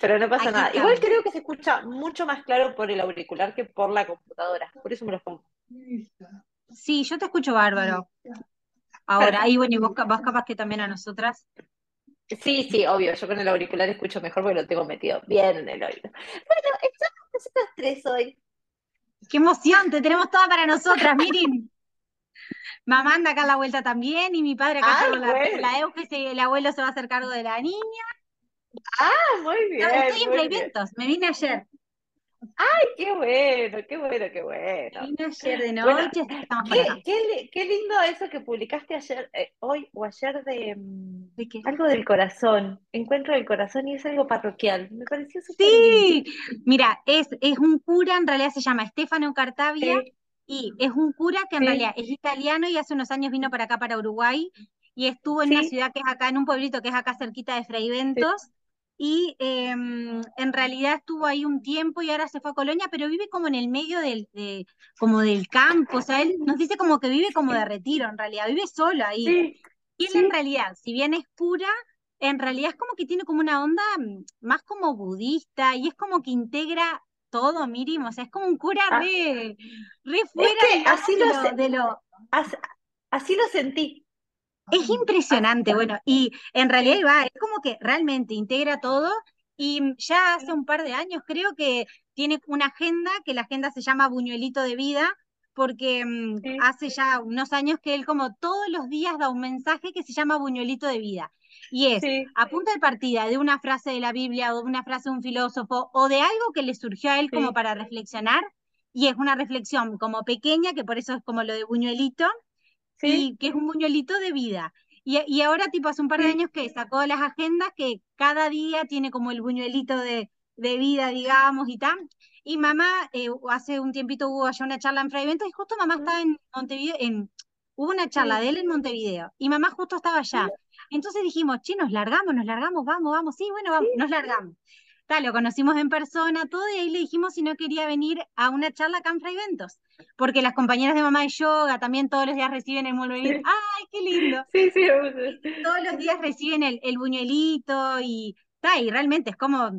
Pero no pasa Aquí nada. Igual creo que se escucha mucho más claro por el auricular que por la computadora. Por eso me lo pongo. Sí, yo te escucho bárbaro. Ahora, ahí bueno, y vos, vos capaz que también a nosotras. Sí, sí, obvio. Yo con el auricular escucho mejor porque lo tengo metido bien en el oído. Bueno, estamos nosotros tres hoy. ¡Qué emoción! Te tenemos toda para nosotras, miren. Mamá anda acá a la vuelta también y mi padre acá Ay, con la, bueno. la Euge, el abuelo se va a hacer cargo de la niña. Ah, muy No, bien, estoy en. Fraiventos, me vine ayer. Ay, qué bueno, qué bueno, qué bueno. vine ayer de Bueno, noche, acá. qué, qué, li- qué lindo eso que publicaste ayer, eh, hoy o ayer de mm, ¿De qué? algo del corazón, encuentro del corazón y es algo parroquial. Me pareció súper lindo. Sí, mira, es, es un cura, en realidad se llama Stefano Cartavia, Sí, y es un cura que en sí, realidad es italiano y hace unos años vino para acá, para Uruguay, y estuvo en una ciudad que es acá, en un pueblito que es acá cerquita de sí, Fraiventos, y em, en realidad estuvo ahí un tiempo y ahora se fue a Colonia, pero vive como en el medio del, de, como del campo, o sea, él nos dice como que vive como de retiro, en realidad, vive solo ahí. sí, Y él en realidad, si bien es pura, en realidad es como que tiene como una onda mm, más como budista y es como que integra todo, Miriam, o sea, es como un cura Ah, re, re es fuera, que digamos, así de lo, de así lo sentí. Es impresionante, bueno, y en realidad va, es como que realmente integra todo y mm, ya hace un par de años creo que tiene una agenda, que la agenda se llama Buñuelito de Vida, porque mm, sí, hace ya unos años que él como todos los días da un mensaje que se llama Buñuelito de Vida. Y es sí, a punta de partida de una frase de la Biblia o de una frase de un filósofo o de algo que le surgió a él como para reflexionar, y es una reflexión como pequeña, que por eso es como lo de Buñuelito, sí, y que es un buñuelito de vida. Y, y ahora, tipo, hace un par de sí. años que sacó las agendas que cada día tiene como el buñuelito de, de vida, digamos, y tal. Y mamá, eh, hace un tiempito hubo allá una charla en Fraiventos y justo mamá estaba en Montevideo, en, hubo una charla Sí, de él en Montevideo y mamá justo estaba allá. Entonces dijimos, che, nos largamos, nos largamos, vamos, vamos, sí, bueno, vamos, nos largamos. Tal, lo conocimos en persona, todo, y ahí le dijimos si no quería venir a una charla acá en Fraiventos porque las compañeras de mamá de yoga también todos los días reciben el buñuelito. ¡Ay, qué lindo! sí, sí, Todos los días reciben el, el buñuelito y, ta, y realmente es como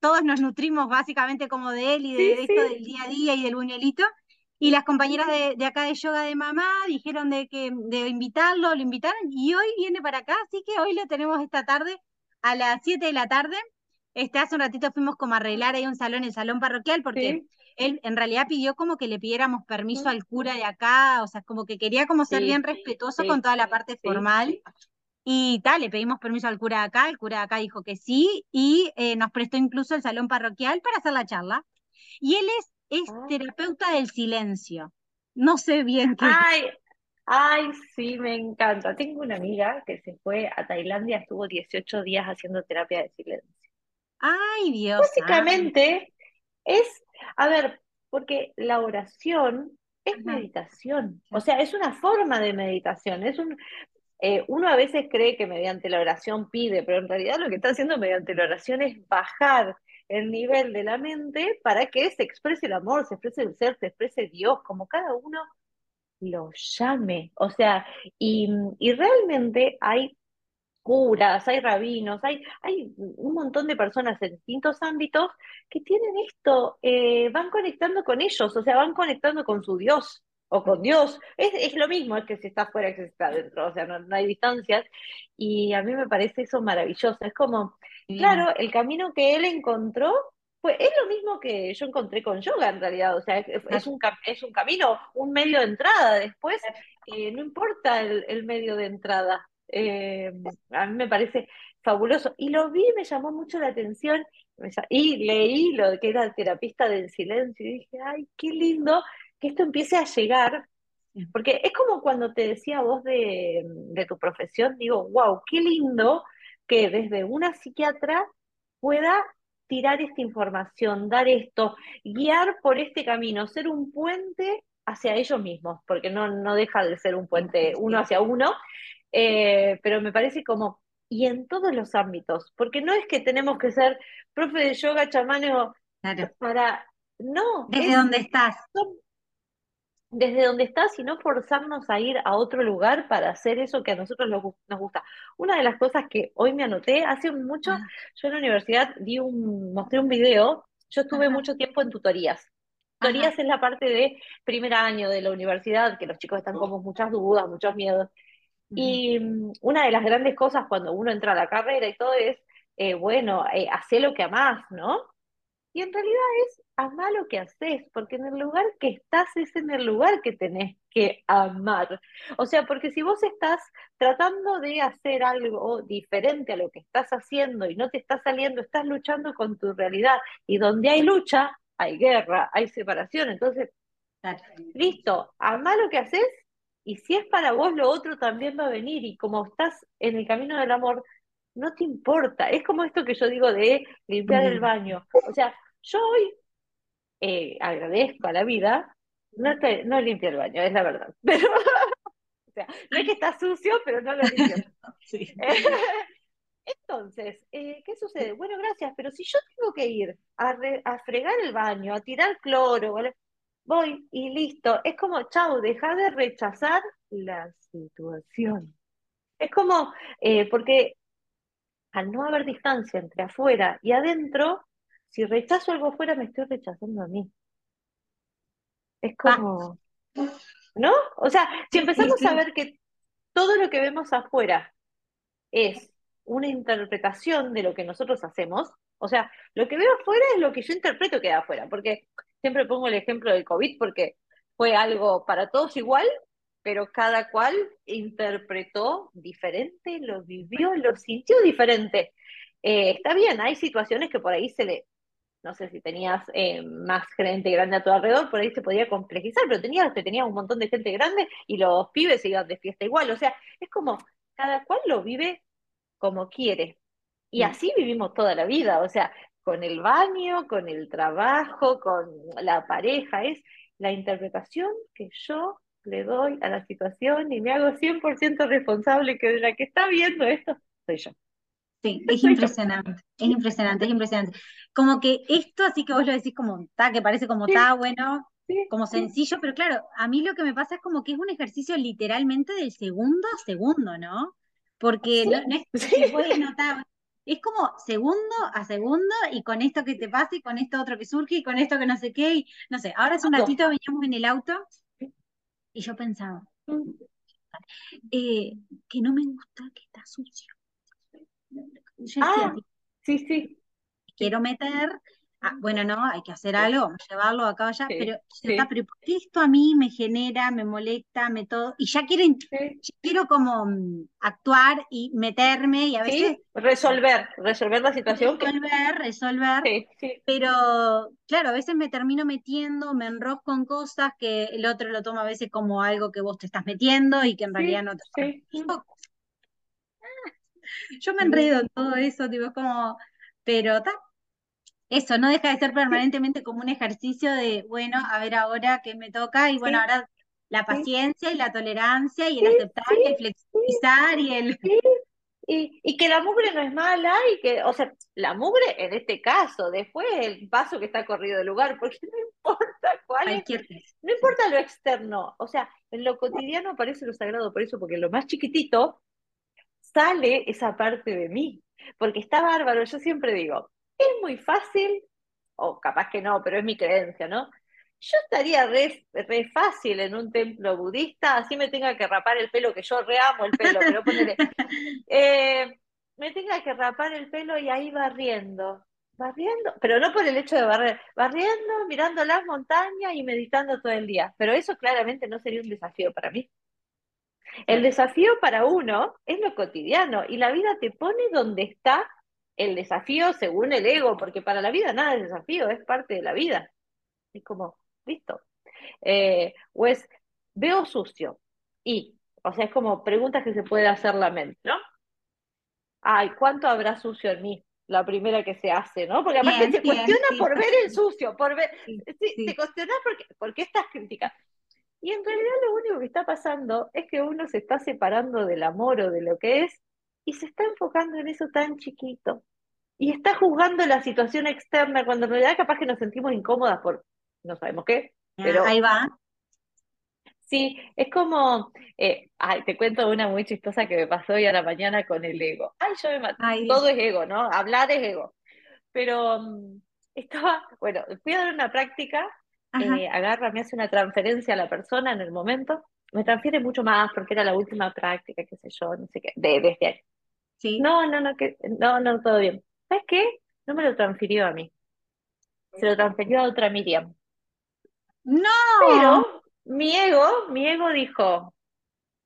todos nos nutrimos básicamente como de él y de, sí, de esto sí. del día a día y del buñuelito. Y las compañeras de, de acá de yoga de mamá dijeron de que de invitarlo, lo invitaron y hoy viene para acá, así que hoy lo tenemos esta tarde a las 7 de la tarde. Este, hace un ratito fuimos como a arreglar ahí un salón, el salón parroquial, porque Sí, él en realidad pidió como que le pidiéramos permiso al cura de acá, o sea, como que quería como ser bien sí, respetuoso con toda la parte formal. Y tal, le pedimos permiso al cura de acá, el cura de acá dijo que sí, y eh, nos prestó incluso el salón parroquial para hacer la charla. Y él es, es Ah. terapeuta del silencio. No sé bien qué. Ay, ay, sí, me encanta. Tengo una amiga que se fue a Tailandia, estuvo 18 días haciendo terapia de silencio. Ay, Dios. Básicamente es, a ver, porque la oración es Ajá. meditación, o sea, es una forma de meditación, es un, eh, uno a veces cree que mediante la oración pide, pero en realidad lo que está haciendo mediante la oración es bajar el nivel de la mente para que se exprese el amor, se exprese el ser, se exprese Dios, como cada uno lo llame. O sea, y, y realmente hay curas, hay rabinos, hay, hay un montón de personas en distintos ámbitos que tienen esto, eh, van conectando con ellos, o sea, van conectando con su Dios o con Dios. Es, es lo mismo, es que si está afuera que si está adentro, o sea, no, no hay distancias. Y a mí me parece eso maravilloso. Es como, claro, el camino que él encontró. Pues es lo mismo que yo encontré con yoga en realidad, o sea, es, un, es un camino, un medio de entrada. Después, eh, no importa el, el medio de entrada, eh, a mí me parece fabuloso. Y lo vi, me llamó mucho la atención, y leí lo de que era terapista del silencio, y dije, ay, qué lindo que esto empiece a llegar, porque es como cuando te decía vos de, de tu profesión, digo, wow, qué lindo que desde una psiquiatra pueda tirar esta información, dar esto, guiar por este camino, ser un puente hacia ellos mismos, porque no, no deja de ser un puente uno hacia uno, eh, pero me parece como, y en todos los ámbitos, porque no es que tenemos que ser profe de yoga, chamán o Claro. para, no, Desde es, donde estás. son- desde donde estás y no forzarnos a ir a otro lugar para hacer eso que a nosotros nos gusta. Una de las cosas que hoy me anoté, hace mucho, Ah, yo en la universidad di un, mostré un video, yo estuve ajá, mucho tiempo en tutorías. ajá, Tutorías es la parte de primer año de la universidad, que los chicos están con muchas dudas, muchos miedos. Y mm, una de las grandes cosas cuando uno entra a la carrera y todo es, eh, bueno, eh, hacé lo que amás, ¿no? Y en realidad es amar lo que haces, porque en el lugar que estás es en el lugar que tenés que amar. O sea, porque si vos estás tratando de hacer algo diferente a lo que estás haciendo y no te está saliendo, estás luchando con tu realidad. Y donde hay lucha, hay guerra, hay separación. Entonces, listo, amá lo que haces y si es para vos, lo otro también va a venir. Y como estás en el camino del amor, no te importa. Es como esto que yo digo de limpiar el baño. O sea, yo hoy eh, agradezco a la vida, no, te, no limpio el baño, es la verdad. Pero, o sea, no es que está sucio, pero no lo limpio. Sí. Entonces, eh, ¿qué sucede? Bueno, gracias, pero si yo tengo que ir a, re- a fregar el baño, a tirar cloro, ¿vale? Voy y listo. Es como, chau, deja de rechazar la situación. Es como, eh, porque al no haber distancia entre afuera y adentro, si rechazo algo afuera, me estoy rechazando a mí. Es Va. como, ¿no? O sea, si empezamos a ver que todo lo que vemos afuera es una interpretación de lo que nosotros hacemos, o sea, lo que veo afuera es lo que yo interpreto que hay afuera, porque siempre pongo el ejemplo del COVID porque fue algo para todos igual, pero cada cual interpretó diferente, lo vivió, lo sintió diferente. Eh, está bien, hay situaciones que por ahí se le, no sé si tenías eh, más gente grande a tu alrededor, por ahí se podía complejizar, pero tenías, te tenías un montón de gente grande y los pibes se iban de fiesta igual, o sea, es como cada cual lo vive como quiere. Y Sí. así vivimos toda la vida, o sea, con el baño, con el trabajo, con la pareja, es la interpretación que yo le doy a la situación y me hago 100% responsable que de la que está viendo esto soy yo. Sí, es impresionante, es impresionante, es impresionante. Como que esto, así que vos lo decís como está, que parece como Sí, está, bueno, sí, como sí, sencillo, pero claro, a mí lo que me pasa es como que es un ejercicio literalmente del segundo a segundo, ¿no? Porque no, no es que bueno, está, es como segundo a segundo y con esto que te pasa y con esto otro que surge y con esto que no sé qué, y no sé, ahora hace un ratito veníamos en el auto y yo pensaba, eh, que no me gusta que está sucio. Yo decía, Ah, sí, sí, quiero meter, ah, bueno, no, hay que hacer algo, vamos a llevarlo acá allá, pero, sí, yo decía, sí, pero ¿por qué esto a mí me genera, me molesta, me todo, y ya sí, ya quiero como mm, actuar y meterme y a veces resolver, resolver la situación que, resolver, resolver, pero claro, a veces me termino metiendo, me enrosco en cosas que el otro lo toma a veces como algo que vos te estás metiendo y que en realidad no te... sí, mm, Yo, me enredo en todo eso, es como, pero ta, eso no deja de ser permanentemente como un ejercicio de, bueno, a ver ahora qué me toca, y bueno, sí, ahora la sí, paciencia y la tolerancia y el sí, aceptar y el flexibilizar y el... Y, y que la mugre no es mala y que, o sea, la mugre en este caso, después el paso que está corrido del lugar, porque no importa cuál es, no importa lo externo, o sea, en lo cotidiano aparece lo sagrado, por eso, porque en lo más chiquitito sale esa parte de mí, porque está bárbaro, yo siempre digo, es muy fácil, o capaz que no, pero es mi creencia, ¿no? Yo estaría re, re fácil en un templo budista, así me tenga que rapar el pelo, que yo reamo el pelo, pero ponele, eh, me tenga que rapar el pelo y ahí barriendo, barriendo, pero no por el hecho de barrer, barriendo, mirando las montañas y meditando todo el día, pero eso claramente no sería un desafío para mí. El desafío para uno es lo cotidiano y la vida te pone donde está el desafío según el ego, porque para la vida nada es desafío, es parte de la vida. Es como, listo. Eh, o es, veo sucio y, o sea, es como preguntas que se puede hacer la mente, ¿no? Ay, ¿cuánto habrá sucio en mí? La primera que se hace, ¿no? Porque aparte Bien, cuestiona por ver el sucio, por ver, sí, sí, te cuestionas porque, por qué estás criticando. Y en realidad lo único que está pasando es que uno se está separando del amor o de lo que es y se está enfocando en eso tan chiquito. Y está juzgando la situación externa cuando en realidad capaz que nos sentimos incómodas por no sabemos qué, Ah, pero Ahí va. Sí, es como, eh, ay, te cuento una muy chistosa que me pasó hoy a la mañana con el ego. Ay, yo me mato. Ay, Todo es ego, ¿no? Hablar es ego. Pero mm, estaba, bueno, fui a dar una práctica, eh, agarra, me hace una transferencia a la persona en el momento, me transfiere mucho más porque era la última práctica, qué sé yo, no sé qué, de, de este año. Sí. No, no, no, que, no, no, todo bien. ¿Sabes qué? No me lo transfirió a mí, se lo transfirió a otra Miriam. No, Pero mi ego, mi ego dijo,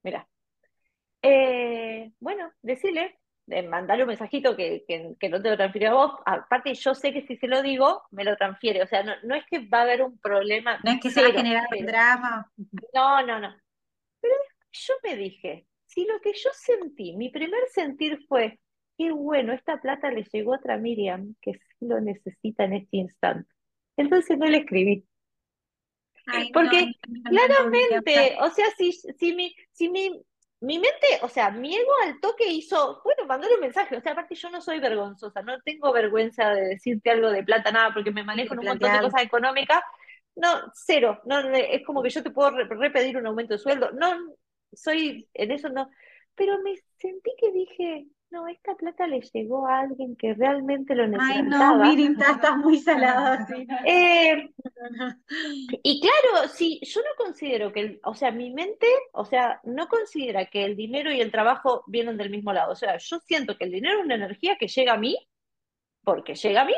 mira, eh, bueno, decirle, eh, mandarle un mensajito que, que, que no te lo transfirió a vos. Aparte, yo sé que si se lo digo, me lo transfiere. O sea, no, no es que va a haber un problema no es que se va a cero, generar un cero. drama. No, no, no. Pero yo me dije, si lo que yo sentí, mi primer sentir fue, qué bueno, esta plata le llegó a otra Miriam que sí lo necesita en este instante. Entonces no le escribí. Ay, Porque no, no, no, Miriam, claramente, o sea, si, si mi, si mi, mi mente, o sea, mi ego al toque hizo, bueno, mandale un mensaje, o sea, aparte yo no soy vergonzosa, no tengo vergüenza de decirte algo de plata, nada, porque me manejo en un montón de cosas económicas, no, cero, no, es como que yo te puedo re- repetir un aumento de sueldo, no, soy, en eso no, pero me sentí que dije, no, esta plata le llegó a alguien que realmente lo Ay, no, necesitaba. Estás, estás muy salada, sí. no, Eh, no, no. y claro, sí, yo no considero que, el- o sea, mi mente, o sea, no considera que el dinero y el trabajo vienen del mismo lado. O sea, yo siento que el dinero es una energía que llega a mí, porque llega a mí,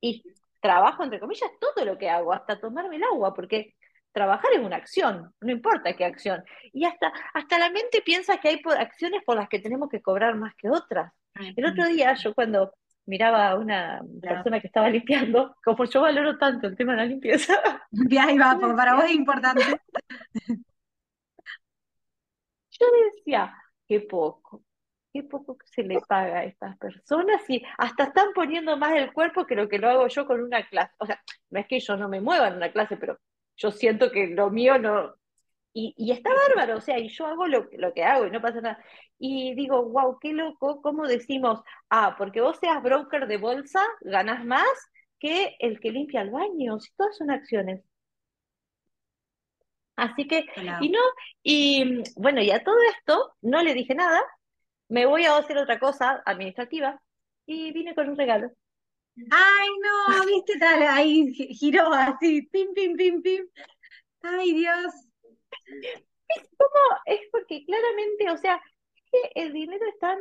y trabajo, entre comillas, todo lo que hago, hasta tomarme el agua, porque trabajar es una acción, no importa qué acción. Y hasta, hasta la mente piensa que hay acciones por las que tenemos que cobrar más que otras. El otro día, yo cuando miraba a una persona que estaba limpiando, como yo valoro tanto el tema de la limpieza, Ya ahí va, porque para vos es importante. Yo decía, qué poco, qué poco que se le paga a estas personas y hasta están poniendo más el cuerpo que lo que lo hago yo con una clase. O sea, no es que yo no me mueva en una clase, pero yo siento que lo mío no... Y, y está bárbaro, o sea, y yo hago lo, lo que hago y no pasa nada. Y digo, wow, qué loco, ¿cómo decimos? Ah, porque vos seas broker de bolsa, ganás más que el que limpia el baño, si todas son acciones. Así que, y no, y bueno, y a todo esto no le dije nada, me voy a hacer otra cosa administrativa y vine con un regalo. Ay, no, viste, tal, ahí gi- giró así, pim, pim, pim, pim. Ay, Dios. No, es porque claramente, o sea, es que el dinero es tan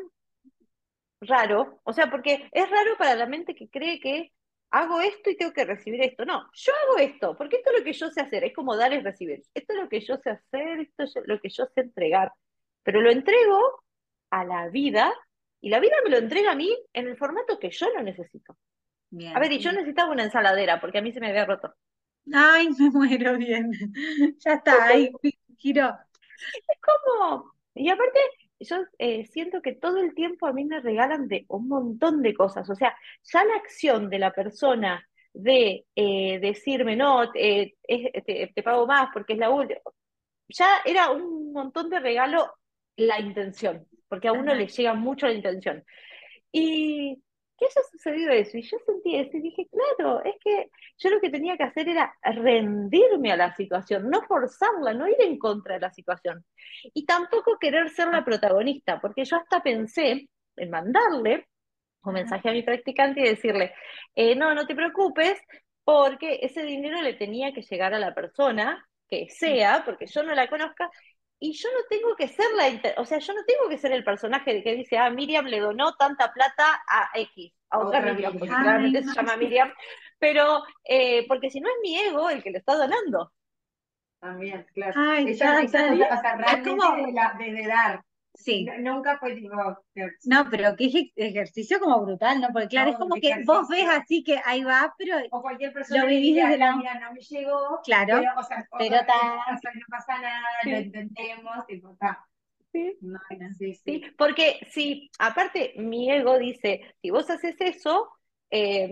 raro, o sea, porque es raro para la mente que cree que hago esto y tengo que recibir esto. No, yo hago esto, porque esto es lo que yo sé hacer, es como dar y recibir. Esto es lo que yo sé hacer, esto es lo que yo sé entregar, pero lo entrego a la vida y la vida me lo entrega a mí en el formato que yo lo necesito. A Bien. ver, y yo necesitaba una ensaladera porque a mí se me había roto. Ay, me muero bien. Ya está, ahí gi- giró. Es como, y aparte, yo eh, siento que todo el tiempo a mí me regalan de un montón de cosas. O sea, ya la acción de la persona de eh, decirme, no, eh, te pago más porque es la última, ya era un montón de regalo la intención, porque a uno Ajá. le llega mucho la intención. Y que haya sucedido eso, y yo sentí eso y dije, claro, es que yo lo que tenía que hacer era rendirme a la situación, no forzarla, no ir en contra de la situación. Y tampoco querer ser la protagonista, porque yo hasta pensé en mandarle un mensaje a mi practicante y decirle, eh, no, no te preocupes, porque ese dinero le tenía que llegar a la persona que sea, porque yo no la conozca, y yo no tengo que ser la, inter- o sea, yo no tengo que ser el personaje que dice, ah, Miriam le donó tanta plata a X, a otra Otra Miriam, porque claramente no, se llama. Miriam, pero eh, porque si no es mi ego el que le está donando. También, claro. Ay, ya, cosa, ya. o sea, realmente de, la, de, de dar. Sí. No- nunca fue tipo, No, pero qué ej- ejercicio como brutal, ¿no? Porque claro, es como que vos ves así que ahí va, pero O cualquier persona lo vivís desde la... mira, no me llegó, Claro, pero, o sea, pero o- está... o sea, no pasa nada, lo Sí, intentemos, tipo, está. sí. No, no. Sí, Sí, sí. porque si, aparte, mi ego dice, si vos haces eso, eh,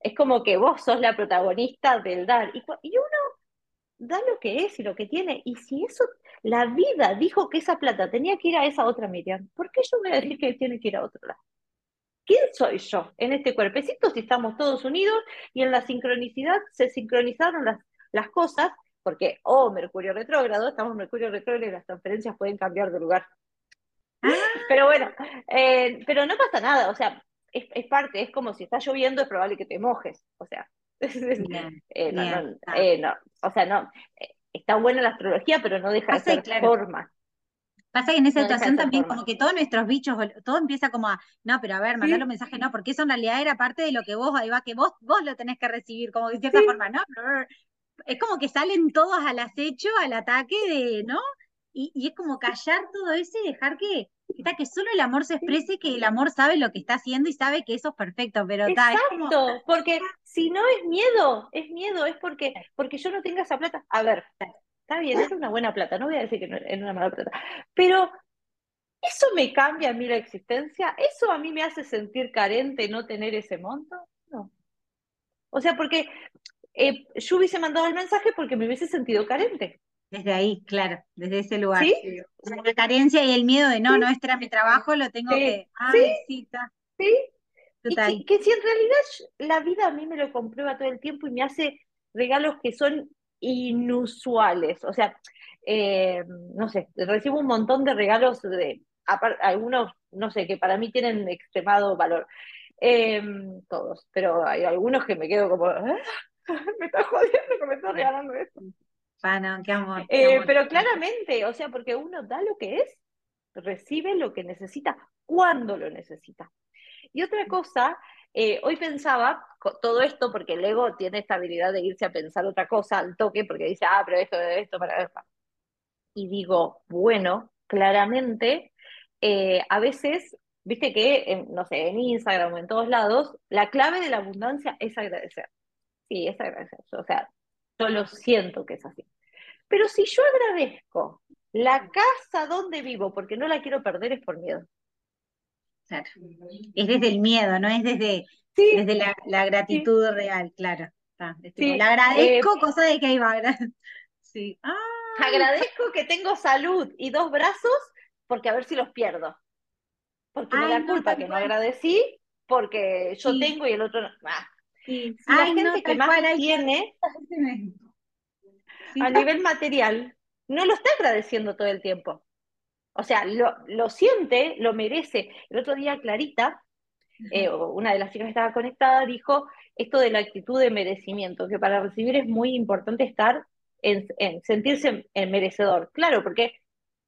es como que vos sos la protagonista del dar. Y uno da lo que es y lo que tiene. Y si eso, la vida dijo que esa plata tenía que ir a esa otra Miriam, ¿por qué yo voy a decir que tiene que ir a otro lado? ¿Quién soy yo en este cuerpecito si estamos todos unidos y en la sincronicidad se sincronizaron las, las cosas porque, oh, Mercurio retrógrado, estamos en Mercurio retrógrado y las transferencias pueden cambiar de lugar. Ah. Pero bueno, eh, pero no pasa nada, o sea, es, es parte, es como si está lloviendo, es probable que te mojes, o sea, Eh, no, bien, no, eh, no, o sea, no, eh, está buena la astrología, pero no deja de Pasa y ser claro. forma. Pasa que en esa No situación también forma. como que todos nuestros bichos, todo empieza como a, no, pero a ver, mandar Sí. un mensaje, no, porque eso en realidad era parte de lo que vos, ahí va, que vos, vos lo tenés que recibir, como de cierta Sí. forma, ¿no? Es como que salen todos al acecho, al ataque de, ¿no? Y, y es como callar todo eso y dejar que, está, que solo el amor se exprese, que el amor sabe lo que está haciendo y sabe que eso es perfecto, pero está, es como, Exacto, porque si no es miedo, es miedo, es porque, porque yo no tenga esa plata. A ver, está bien, es una buena plata, no voy a decir que no es una mala plata, pero ¿eso me cambia a mí la existencia? ¿Eso a mí me hace sentir carente no tener ese monto? No. O sea, porque eh, yo hubiese mandado el mensaje porque me hubiese sentido carente. Desde ahí, claro, desde ese lugar. ¿Sí? O sea, La carencia y el miedo de, no, Sí. no, este era mi trabajo, lo tengo Sí. que, ay, sí, ¿Sí? Y total. que, que si en realidad la vida a mí me lo comprueba todo el tiempo y me hace regalos que son inusuales. O sea, eh, no sé, recibo un montón de regalos de apar- algunos, no sé, que para mí tienen extremado valor. Eh, todos, pero hay algunos que me quedo como, "Ah, me está jodiendo que me está regalando esto. Ah, no, qué amor, qué Eh, amor. pero claramente, o sea, porque uno da lo que es, recibe lo que necesita, cuando lo necesita. Y otra cosa, eh, hoy pensaba todo esto, porque el ego tiene esta habilidad de irse a pensar otra cosa al toque, porque dice, ah, pero esto, esto, para esto. Y digo, bueno, claramente, eh, a veces, viste que, en, no sé, en Instagram o en todos lados, la clave de la abundancia es agradecer. Sí, es agradecer. O sea, yo lo siento que es así. Pero si yo agradezco la casa donde vivo, porque no la quiero perder, es por miedo. Claro. Es desde el miedo, no es desde, Sí, desde la, la gratitud real, claro. Está, Sí, le agradezco, cosa de que ahí va. gra- Sí. Ah, agradezco que tengo salud y dos brazos, porque a ver si los pierdo. Porque me da culpa que no agradecí, porque yo tengo y el otro no. Ah, sí. La Ay, no, gente que más cual, tiene sí. a nivel material no lo está agradeciendo todo el tiempo. O sea, lo, lo siente, lo merece. El otro día Clarita, eh, una de las chicas que estaba conectada, dijo esto de la actitud de merecimiento, que para recibir es muy importante estar en, en sentirse en merecedor. Claro, porque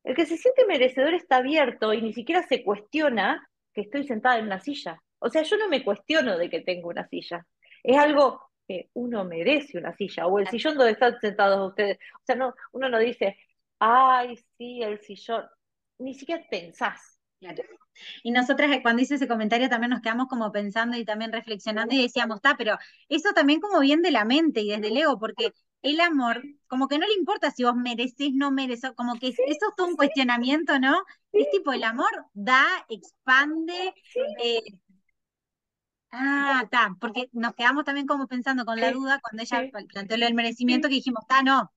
el que se siente merecedor está abierto y ni siquiera se cuestiona que estoy sentada en una silla. O sea, yo no me cuestiono de que tengo una silla. Es algo que uno merece una silla, o el sillón donde están sentados ustedes. O sea, no, uno no dice, ay, sí, el sillón. Ni siquiera pensás. Claro. Y nosotras eh, cuando hice ese comentario también nos quedamos como pensando y también reflexionando y decíamos, está, pero eso también como bien de la mente y desde el ego, porque el amor, como que no le importa si vos mereces, no mereces, como que Sí, eso es todo un cuestionamiento, ¿no? sí, Es tipo, el amor da, expande, sí, eh, Ah, está, porque nos quedamos también como pensando con la duda cuando ella planteó del merecimiento, que dijimos, está, no,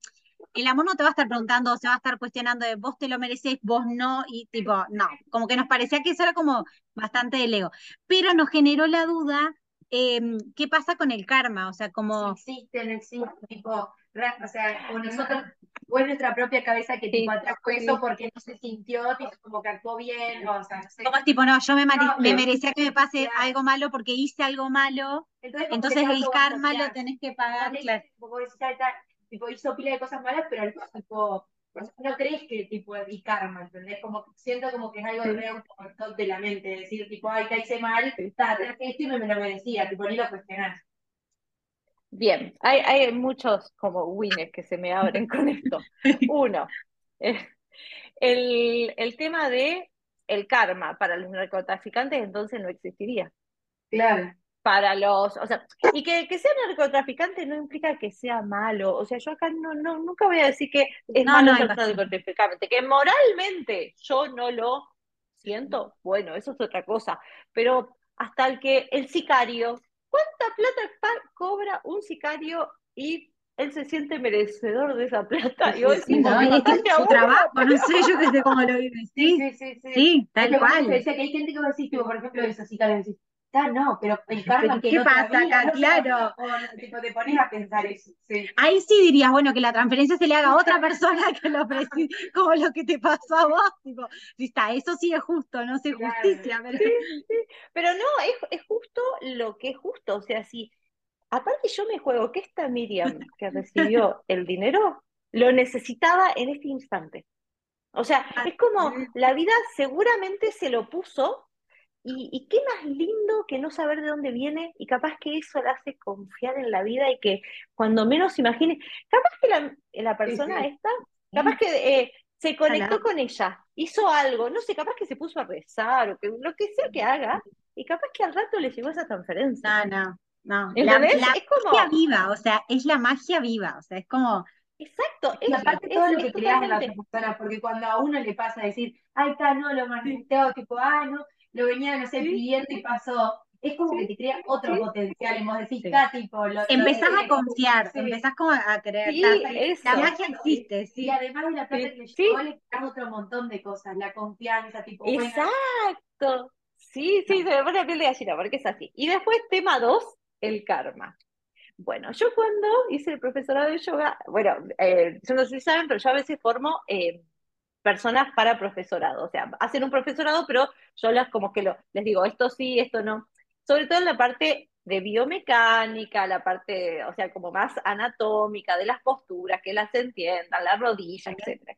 el amor no te va a estar preguntando, se va a estar cuestionando de vos te lo mereces, vos no, y tipo, no, como que nos parecía que eso era como bastante del ego. Pero nos generó la duda, em, ¿qué pasa con el karma? O sea, como, Si existe, no existe, tipo, o sea, o nosotros, o es nuestra propia cabeza que Sí, tipo atrajo eso porque no se sintió, tipo, como que actuó bien, o sea, no sé. como es tipo, no, yo me, No, me sí. merecía que me pase Claro. algo malo porque hice algo malo, Entonces, entonces el karma lo tenés que pagar, Porque claro. tipo, hizo pila de cosas malas, pero tipo, no crees que tipo y karma, ¿entendés? Como siento como que es algo de autocontrol de la mente, decir tipo, ay, te hice mal, traje esto y me lo merecía, tipo, ni lo cuestionás. Bien, hay, hay muchos como winners que se me abren con esto. Uno, eh, el, el tema de el karma para los narcotraficantes entonces no existiría. Claro. Para los, o sea, y que, que sea narcotraficante no implica que sea malo. O sea, yo acá no, no, nunca voy a decir que es No, malo no, narcotraficante, que moralmente yo no lo siento, bueno, eso es otra cosa. Pero hasta el que el sicario, ¿cuánta plata cobra un sicario y él se siente merecedor de esa plata? Y vos Sí, no, "Me es que su uno". trabajo, no sé, yo qué sé cómo lo vive. Sí, Sí, sí, sí, sí. tal cual. te decía que hay gente que va a decir, tipo, por ejemplo, eso, sí, que decís, está, no, pero el karma que ¿Qué no pasa sabía, acá? no Claro. O, tipo, te pones a pensar eso, sí. Ahí sí dirías, bueno, que la transferencia se le haga a otra persona que lo como lo que te pasó a vos. Tipo, sí está, eso sí es justo, no sé, Claro. justicia, pero Pero no, es, es justo lo que es justo. O sea, si aparte yo me juego que esta Miriam que recibió el dinero lo necesitaba en este instante. O sea, es como la vida seguramente se lo puso y, y qué más lindo que no saber de dónde viene y capaz que eso la hace confiar en la vida y que cuando menos imagine, capaz que la, la persona sí. esta, capaz que eh, se conectó con ella, hizo algo, no sé, capaz que se puso a rezar o que lo que sea que haga y capaz que al rato le llegó esa transferencia. no, no, no. La, la Es como- magia viva, o sea, es la magia viva, o sea, es como, Exacto, Y es, aparte es- todo lo que creas en la otra persona, porque cuando a uno le pasa decir, ay, está, no, lo manifestado, tipo, ah, no, lo venía, no sé, pidiendo y pasó, es como Sí. que te crea otro Sí. potencial, y vos decís, tipo, lo, lo empezás a de- confiar, sí. empezás como a creer. Sí, ta- eso. La magia existe, sí. Y además de la plata Sí, que le sí. llegó, le otro montón de cosas, la confianza, tipo, Exacto. Sí, sí, se me pone la piel de gallina porque es así. Y después, tema dos, el karma. Bueno, yo cuando hice el profesorado de yoga, bueno, eh, yo no sé si saben, pero yo a veces formo eh, personas para profesorado. O sea, hacen un profesorado, pero yo las como que lo, les digo, esto sí, esto no. Sobre todo en la parte de biomecánica, la parte, o sea, como más anatómica, de las posturas, que las entiendan, la rodilla, etcétera.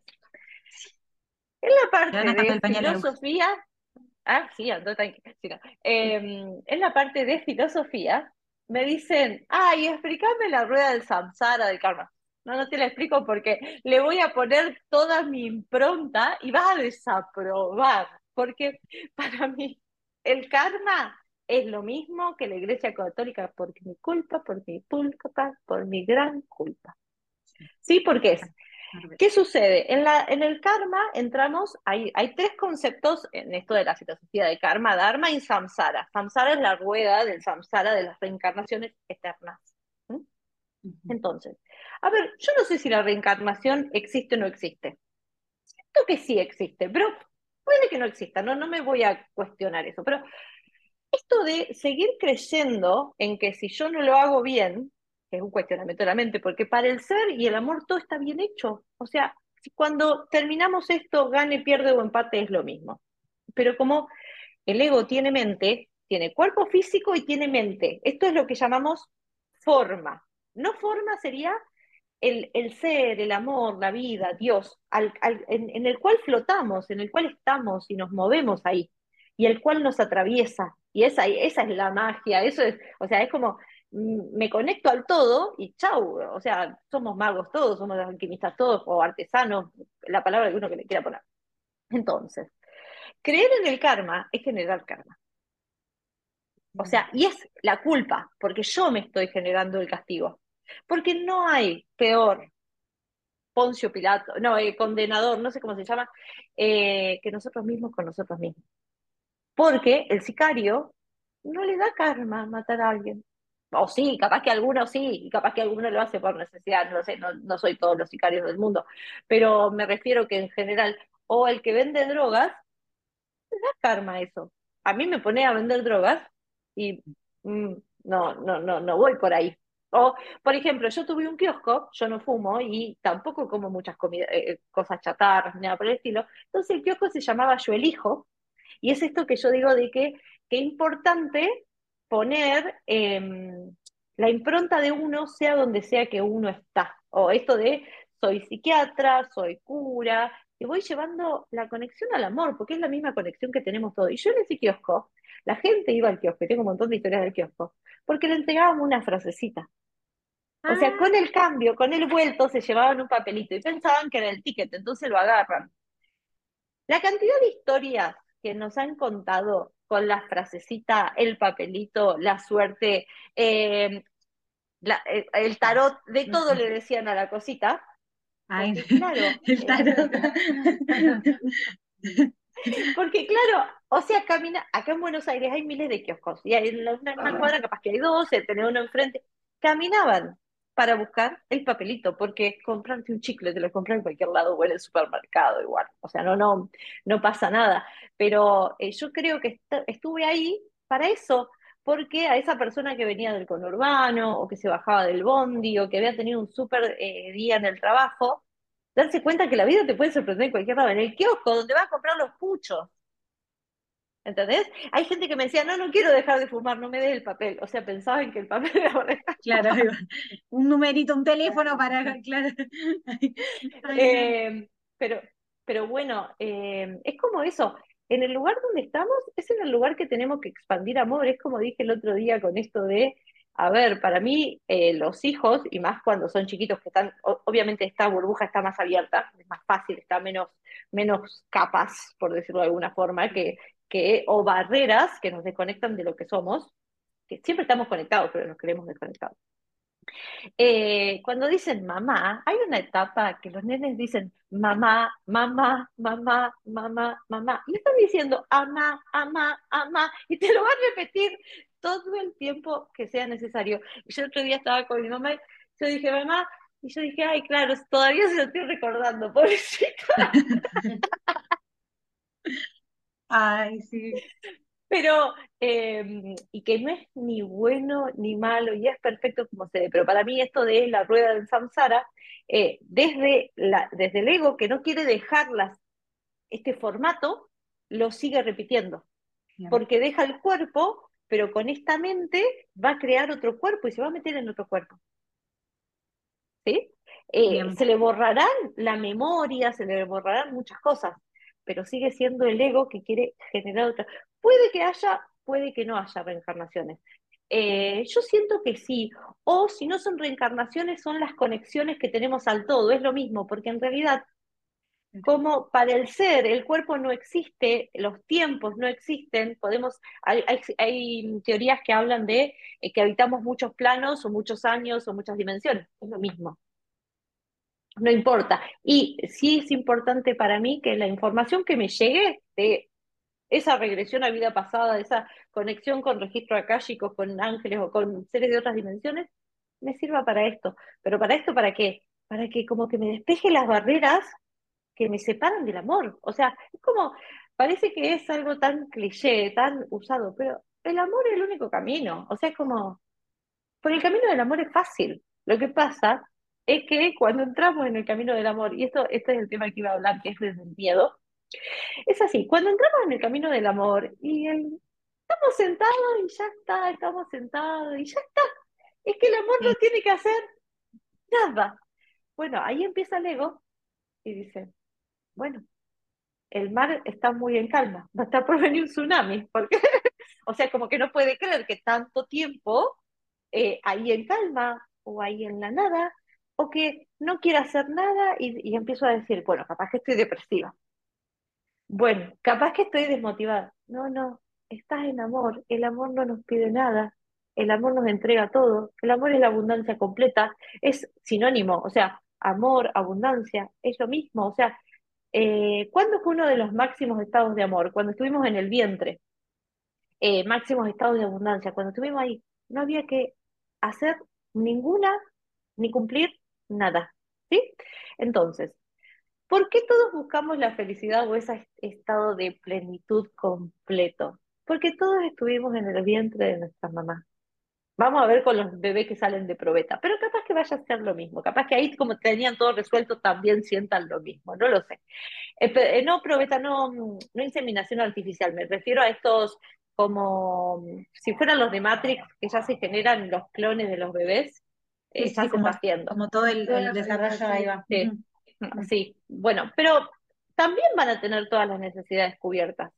En la parte de filosofía, ah, sí, ando tranquila, sí, no. Eh, en la parte de filosofía, me dicen, ay, explícame la rueda del samsara del karma. No, no te la explico porque le voy a poner toda mi impronta y vas a desaprobar, porque para mí el karma es lo mismo que la Iglesia Católica por mi culpa, por mi culpa, por mi gran culpa. Sí, porque es ¿Qué sucede? En, la, en el karma entramos, hay, hay tres conceptos en esto de la filosofía de karma, dharma y samsara. Samsara es la rueda del samsara de las reencarnaciones eternas. Entonces, a ver, yo no sé si la reencarnación existe o no existe. Siento que sí existe, pero puede que no exista, no, no me voy a cuestionar eso. Pero esto de seguir creyendo en que si yo no lo hago bien, que es un cuestionamiento de la mente, porque para el ser y el amor todo está bien hecho. O sea, cuando terminamos esto, gane, pierde o empate es lo mismo. Pero como el ego tiene mente, tiene cuerpo físico y tiene mente. Esto es lo que llamamos forma. No forma sería el, ser, el amor, la vida, Dios, en, en el cual flotamos, en el cual estamos y nos movemos ahí, y el cual nos atraviesa. Y esa, esa es la magia, eso es, o sea, es como mm, me conecto al todo y chau, o sea, somos magos todos, somos alquimistas todos, o artesanos, la palabra que uno que le quiera poner. Entonces, creer en el karma es generar karma. O sea, y es la culpa, porque yo me estoy generando el castigo. Porque no hay peor Poncio Pilato, no, eh, condenador, no sé cómo se llama, eh, que nosotros mismos con nosotros mismos. Porque el sicario no le da karma matar a alguien. O sí, capaz que alguno sí, capaz que alguno lo hace por necesidad, no sé, no, no soy todos los sicarios del mundo, pero me refiero que en general, o el que vende drogas, le da karma eso. A mí me pone a vender drogas y mm, no, no, no, no voy por ahí. O, por ejemplo, yo tuve un kiosco, yo no fumo y tampoco como muchas comidas, eh, cosas chatarras, nada por el estilo. Entonces el kiosco se llamaba Yo Elijo, y es esto que yo digo de que qué importante poner eh, la impronta de uno sea donde sea que uno está. O esto de soy psiquiatra, soy cura, y voy llevando la conexión al amor, porque es la misma conexión que tenemos todos. Y yo en ese kiosco, la gente iba al kiosco, y tengo un montón de historias del kiosco, porque le entregábamos una frasecita. O sea, con el cambio, con el vuelto, se llevaban un papelito y pensaban que era el ticket, entonces lo agarran. La cantidad de historias que nos han contado con la frasecita, el papelito, la suerte, eh, la, el, el, tarot, de todo le decían a la cosita. Ay, porque, claro, el tarot. porque claro, o sea, camina, acá en Buenos Aires hay miles de kioscos, y en una, una cuadra capaz que hay 12, tener uno enfrente, caminaban para buscar el papelito, porque comprarte un chicle te lo compras en cualquier lado o en el supermercado igual, o sea, no, no, no pasa nada, pero eh, yo creo que est estuve ahí para eso, porque a esa persona que venía del conurbano o que se bajaba del bondi o que había tenido un súper eh, día en el trabajo, darse cuenta que la vida te puede sorprender en cualquier lado, en el kiosco donde vas a comprar los puchos. ¿Entendés? Hay gente que me decía, no, no quiero dejar de fumar, no me des el papel. O sea, pensaban que el papel era Claro, un numerito, un teléfono para, claro. Eh, pero, pero bueno, eh, es como eso. En el lugar donde estamos, es en el lugar que tenemos que expandir amor. Es como dije el otro día con esto de, a ver, para mí eh, los hijos, y más cuando son chiquitos que están, obviamente esta burbuja está más abierta, es más fácil, está menos, menos capas, por decirlo de alguna forma, que que, o barreras que nos desconectan de lo que somos, que siempre estamos conectados, pero nos queremos desconectados. Eh, cuando dicen mamá, hay una etapa que los nenes dicen mamá, mamá, mamá, mamá, mamá, y están diciendo ama, ama, ama, y te lo van a repetir todo el tiempo que sea necesario. Yo otro día estaba con mi mamá, y yo dije, mamá, y yo dije, ay, claro, todavía se lo estoy recordando, pobrecita. Ay, sí. Pero, em, y que no es ni bueno ni malo, y es perfecto como se ve, pero para mí esto de la rueda del samsara, eh, desde, la, desde el ego que no quiere dejar este formato, lo sigue repitiendo, porque deja el cuerpo, pero con esta mente va a crear otro cuerpo y se va a meter en otro cuerpo. ¿Sí? Eh, se le borrarán la memoria, se le borrarán muchas cosas, pero sigue siendo el ego que quiere generar otra. Puede que haya, puede que no haya reencarnaciones. Eh, yo siento que sí, o si no son reencarnaciones, son las conexiones que tenemos al todo, es lo mismo, porque en realidad, como para el ser, el cuerpo no existe, los tiempos no existen, podemos, hay, hay, teorías que hablan de eh, que habitamos muchos planos o muchos años o muchas dimensiones, es lo mismo no importa. Y sí es importante para mí que la información que me llegue de esa regresión a vida pasada, de esa conexión con registros akáshicos, con ángeles o con seres de otras dimensiones, me sirva para esto. Pero para esto, ¿para qué? Para que como que me despeje las barreras que me separan del amor. O sea, es como, parece que es algo tan cliché, tan usado, pero el amor es el único camino. O sea, es como, por el camino del amor es fácil. Lo que pasa es que cuando entramos en el camino del amor, y esto, este es el tema que iba a hablar, que es desde el miedo, es así, cuando entramos en el camino del amor y estamos sentados y ya está, estamos sentados y ya está, es que el amor no tiene que hacer nada. Bueno, ahí empieza el ego y dice, bueno, el mar está muy en calma, va a estar por venir un tsunami, porque, o sea, como que no puede creer que tanto tiempo eh, ahí en calma o ahí en la nada o que no quiero hacer nada y, empiezo a decir, bueno, capaz que estoy depresiva. Bueno, capaz que estoy desmotivada. No, no, estás en amor. El amor no nos pide nada. El amor nos entrega todo. El amor es la abundancia completa. Es sinónimo. O sea, amor, abundancia, es lo mismo. O sea, eh, ¿cuándo fue uno de los máximos estados de amor? Cuando estuvimos en el vientre. Eh, máximos estados de abundancia. Cuando estuvimos ahí, no había que hacer ninguna ni cumplir nada. ¿Sí? Entonces, ¿por qué todos buscamos la felicidad o ese estado de plenitud completo? Porque todos estuvimos en el vientre de nuestra mamá. Vamos a ver con los bebés que salen de probeta, pero capaz que vaya a ser lo mismo, capaz que ahí como tenían todo resuelto también sientan lo mismo, no lo sé. Eh, eh, no probeta, no, no inseminación artificial, me refiero a estos como si fueran los de Matrix, que ya se generan los clones de los bebés, sí, como, todo el, desarrollo ahí va. Sí. bueno, pero también van a tener todas las necesidades cubiertas.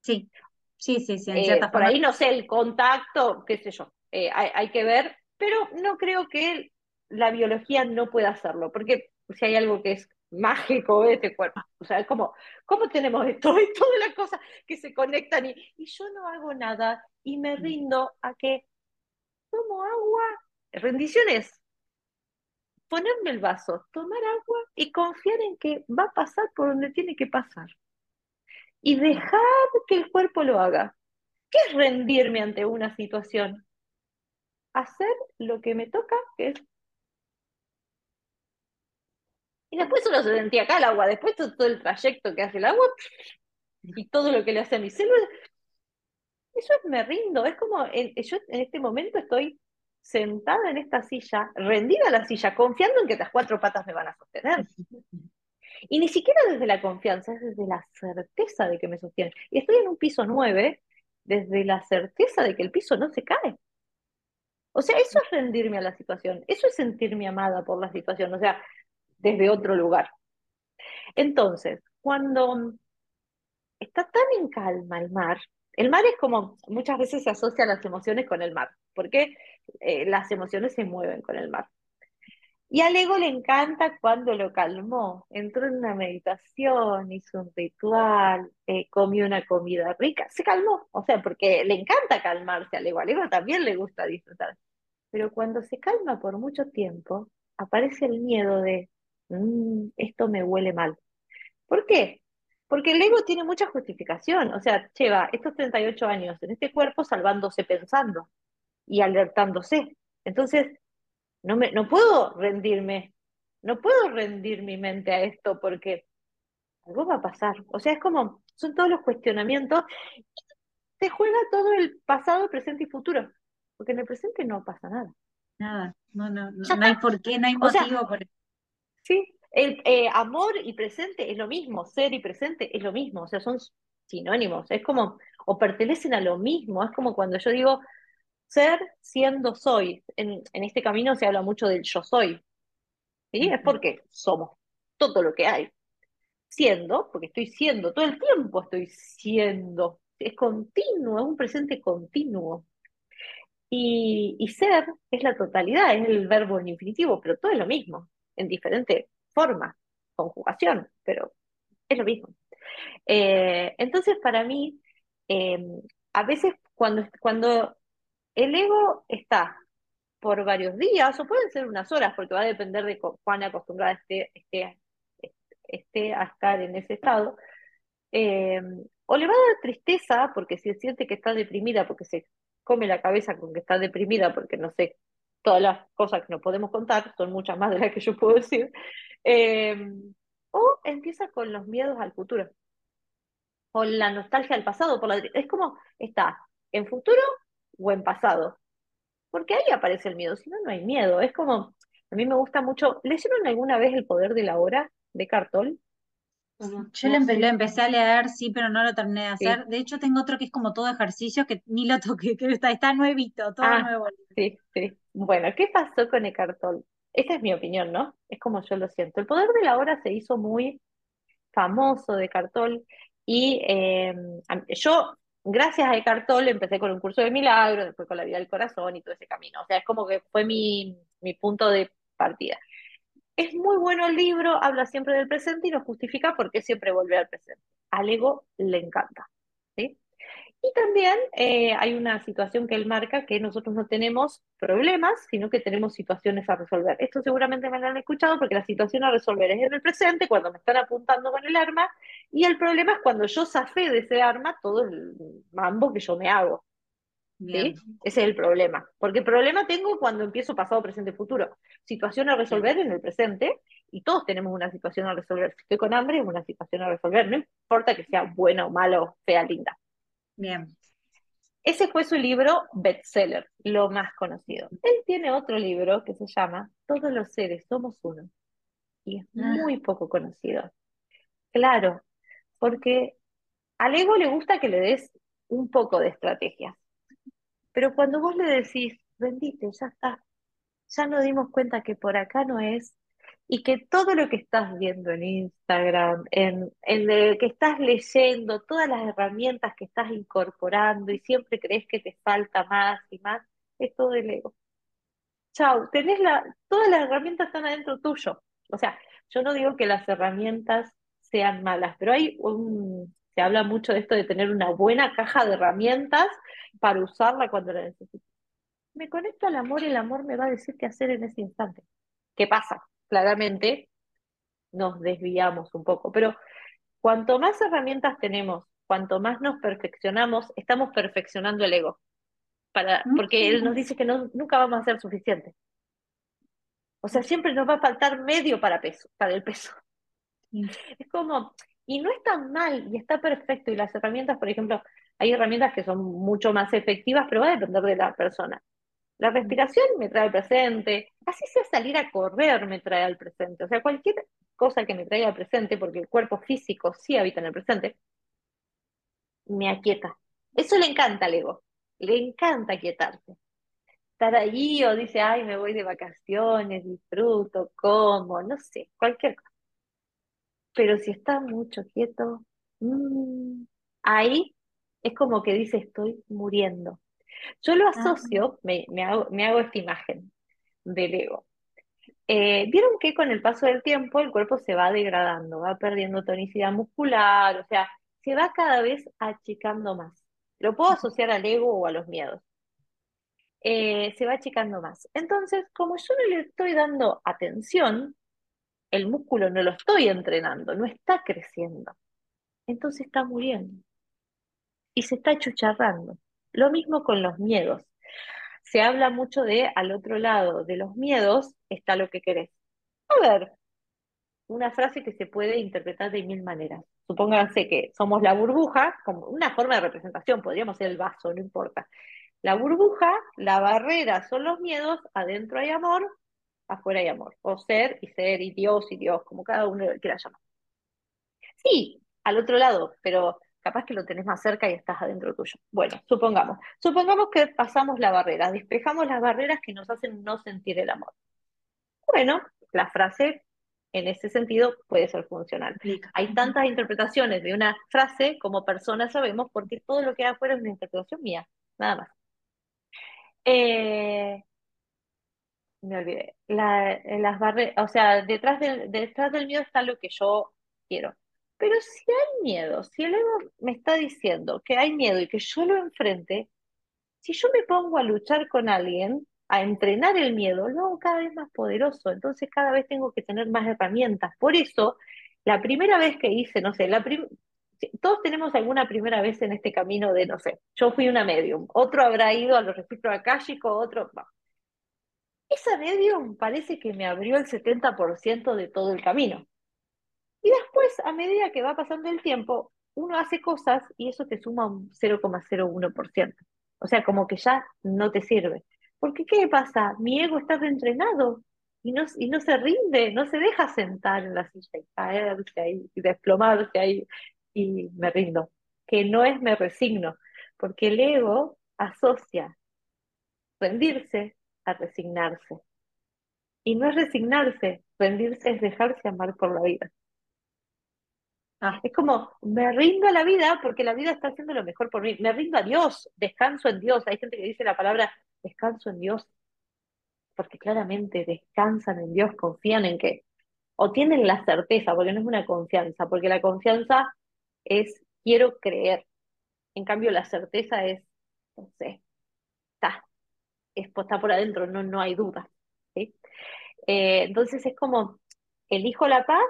Sí, sí, sí, sí. Eh, por ahí no sé, el contacto, qué sé yo, eh, hay, que ver, pero no creo que la biología no pueda hacerlo, porque si hay algo que es mágico este cuerpo, o sea, es como, ¿cómo tenemos esto y todas las cosas que se conectan y, y yo no hago nada y me rindo a que tomo agua rendiciones ponerme el vaso, tomar agua y confiar en que va a pasar por donde tiene que pasar. Y dejar que el cuerpo lo haga. ¿Qué es rendirme ante una situación? Hacer lo que me toca, que es... Y después uno se sentía acá el agua, después todo, el trayecto que hace el agua y todo lo que le hace a mi células, Eso es me rindo, es como, yo en este momento estoy sentada en esta silla, rendida a la silla, confiando en que las cuatro patas me van a sostener. Y ni siquiera desde la confianza, es desde la certeza de que me sostiene. Y estoy en un piso nueve, desde la certeza de que el piso no se cae. O sea, eso es rendirme a la situación, eso es sentirme amada por la situación, o sea, desde otro lugar. Entonces, cuando está tan en calma el mar, el mar es como, muchas veces se asocia las emociones con el mar, porque eh, las emociones se mueven con el mar. Y al ego le encanta cuando lo calmó. Entró en una meditación, hizo un ritual, eh, comió una comida rica, se calmó. O sea, porque le encanta calmarse al ego. Al ego también le gusta disfrutar. Pero cuando se calma por mucho tiempo, aparece el miedo de, mm, esto me huele mal. ¿Por qué? Porque el ego tiene mucha justificación. O sea, lleva estos 38 años en este cuerpo salvándose pensando y alertándose. Entonces, no, me, no puedo rendirme, no puedo rendir mi mente a esto porque algo va a pasar. O sea, es como, son todos los cuestionamientos. Se juega todo el pasado, presente y futuro, porque en el presente no pasa nada. Nada, no, no, no, hay por qué, no hay motivo por Sí, el eh, amor y presente es lo mismo, ser y presente es lo mismo, o sea, son sinónimos, es como, o pertenecen a lo mismo, es como cuando yo digo, ser siendo soy. En, este camino se habla mucho del yo soy. ¿sí? Es porque somos todo lo que hay. Siendo, porque estoy siendo, todo el tiempo estoy siendo. Es continuo, es un presente continuo. Y, y ser es la totalidad, es el verbo en infinitivo, pero todo es lo mismo, en diferente forma, conjugación, pero es lo mismo. Eh, entonces, para mí, eh, a veces cuando, cuando el ego está por varios días, o pueden ser unas horas, porque va a depender de cuán acostumbrada esté, a estar en ese estado. Eh, o le va a dar tristeza porque si siente que está deprimida, porque se come la cabeza con que está deprimida, porque no sé, todas las cosas que no podemos contar, son muchas más de las que yo puedo decir, eh, o empieza con los miedos al futuro, o la nostalgia al pasado, la, es como está en futuro o en pasado. Porque ahí aparece el miedo, si no, no hay miedo. Es como, a mí me gusta mucho. ¿Leyeron alguna vez El poder de la hora de Cartol? Yo lo, empecé a leer, sí, pero no lo terminé de hacer. De hecho, tengo otro que es como todo ejercicio, que ni lo toqué, que está, está nuevito, todo ah, nuevo. Sí, sí. Bueno, ¿qué pasó con Eckhart Tolle? Esa es mi opinión, ¿no? Es como yo lo siento. El poder de la hora se hizo muy famoso de Cartol y eh, yo gracias a Eckhart Tolle empecé con un curso de milagro, después con la vida del corazón y todo ese camino. O sea, es como que fue mi, mi punto de partida. Es muy bueno el libro, habla siempre del presente y nos justifica por qué siempre vuelve al presente. Al ego le encanta. ¿sí? Y también eh, hay una situación que él marca que nosotros no tenemos problemas, sino que tenemos situaciones a resolver. Esto seguramente me lo han escuchado porque la situación a resolver es en el presente, cuando me están apuntando con el arma, y el problema es cuando yo zafé de ese arma todo el mambo que yo me hago. ¿sí? Ese es el problema. Porque el problema tengo cuando empiezo pasado, presente, futuro. Situación a resolver en el presente, y todos tenemos una situación a resolver. Si estoy con hambre, es una situación a resolver. No importa que sea buena o mala o fea, linda. Bien. Ese fue su libro bestseller, lo más conocido. Él tiene otro libro que se llama Todos los seres somos uno. Y es ah. muy poco conocido. Claro, porque al ego le gusta que le des un poco de estrategias. Pero cuando vos le decís, bendite, ya está, ya nos dimos cuenta que por acá no es, y que todo lo que estás viendo en Instagram, en, en el que estás leyendo, todas las herramientas que estás incorporando y siempre crees que te falta más y más, es todo el ego. Chau, tenés la, todas las herramientas están adentro tuyo. O sea, yo no digo que las herramientas sean malas, pero hay un, se habla mucho de esto de tener una buena caja de herramientas para usarla cuando la necesites. Me conecto al amor y el amor me va a decir qué hacer en ese instante. ¿Qué pasa? Claramente nos desviamos un poco, pero cuanto más herramientas tenemos, cuanto más nos perfeccionamos, estamos perfeccionando el ego, para, porque él nos dice que no, nunca vamos a ser suficientes. O sea, siempre nos va a faltar medio para, peso, para el peso. Es como, y no es tan mal, y está perfecto, y las herramientas, por ejemplo, Hay herramientas que son mucho más efectivas, pero va a depender de la persona. La respiración me trae al presente, así sea salir a correr me trae al presente, o sea, cualquier cosa que me traiga al presente, porque el cuerpo físico sí habita en el presente, me aquieta. Eso le encanta al ego, le encanta quietarse. Estar allí o dice, ay, me voy de vacaciones, disfruto, como, no sé, cualquier cosa. Pero si está mucho quieto, mm, ahí es como que dice, estoy muriendo. Yo lo ah. asocio, me, hago, me hago esta imagen del ego. Eh, Vieron que con el paso del tiempo el cuerpo se va degradando, va perdiendo tonicidad muscular, o sea, se va cada vez achicando más. Lo puedo asociar al ego o a los miedos. Eh, se va achicando más. Entonces, como yo no le estoy dando atención, el músculo no lo estoy entrenando, no está creciendo. Entonces está muriendo. Y se está chucharrando. Lo mismo con los miedos. Se habla mucho de al otro lado de los miedos está lo que querés. A ver, una frase que se puede interpretar de mil maneras. Supónganse que somos la burbuja, como una forma de representación, podríamos ser el vaso, no importa. La burbuja, la barrera son los miedos, adentro hay amor, afuera hay amor. O ser y ser, y Dios y Dios, como cada uno quiera llamar. Sí, al otro lado, pero capaz que lo tenés más cerca y estás adentro tuyo. Bueno, supongamos. Supongamos que pasamos la barrera, despejamos las barreras que nos hacen no sentir el amor. Bueno, la frase en ese sentido puede ser funcional. Hay tantas interpretaciones de una frase como personas sabemos porque todo lo que hay afuera es una interpretación mía, nada más. Eh, me olvidé. las barreras, o sea, detrás del, detrás del miedo está lo que yo quiero. Pero si hay miedo, si el ego me está diciendo que hay miedo y que yo lo enfrente, si yo me pongo a luchar con alguien, a entrenar el miedo, lo hago cada vez más poderoso. Entonces cada vez tengo que tener más herramientas. Por eso, la primera vez que hice, no sé, la todos tenemos alguna primera vez en este camino de, no sé, yo fui una medium, otro habrá ido a los registros akáshicos, otro... Esa medium parece que me abrió el 70% de todo el camino. Y después, a medida que va pasando el tiempo, uno hace cosas y eso te suma un 0,01%. O sea, como que ya no te sirve. Porque ¿qué pasa? Mi ego está reentrenado y no, y no se rinde, no se deja sentar en la silla y caerse ahí y desplomarse ahí y me rindo. Que no es me resigno, porque el ego asocia rendirse a resignarse. Y no es resignarse, rendirse es dejarse amar por la vida. Ah. Es como, me rindo a la vida porque la vida está haciendo lo mejor por mí. Me rindo a Dios, descanso en Dios. Hay gente que dice la palabra descanso en Dios, porque claramente descansan en Dios, confían en que, o tienen la certeza, porque no es una confianza, porque la confianza es quiero creer. En cambio, la certeza es, no sé, está, está por adentro, no, no hay duda. Eh, entonces es como, elijo la paz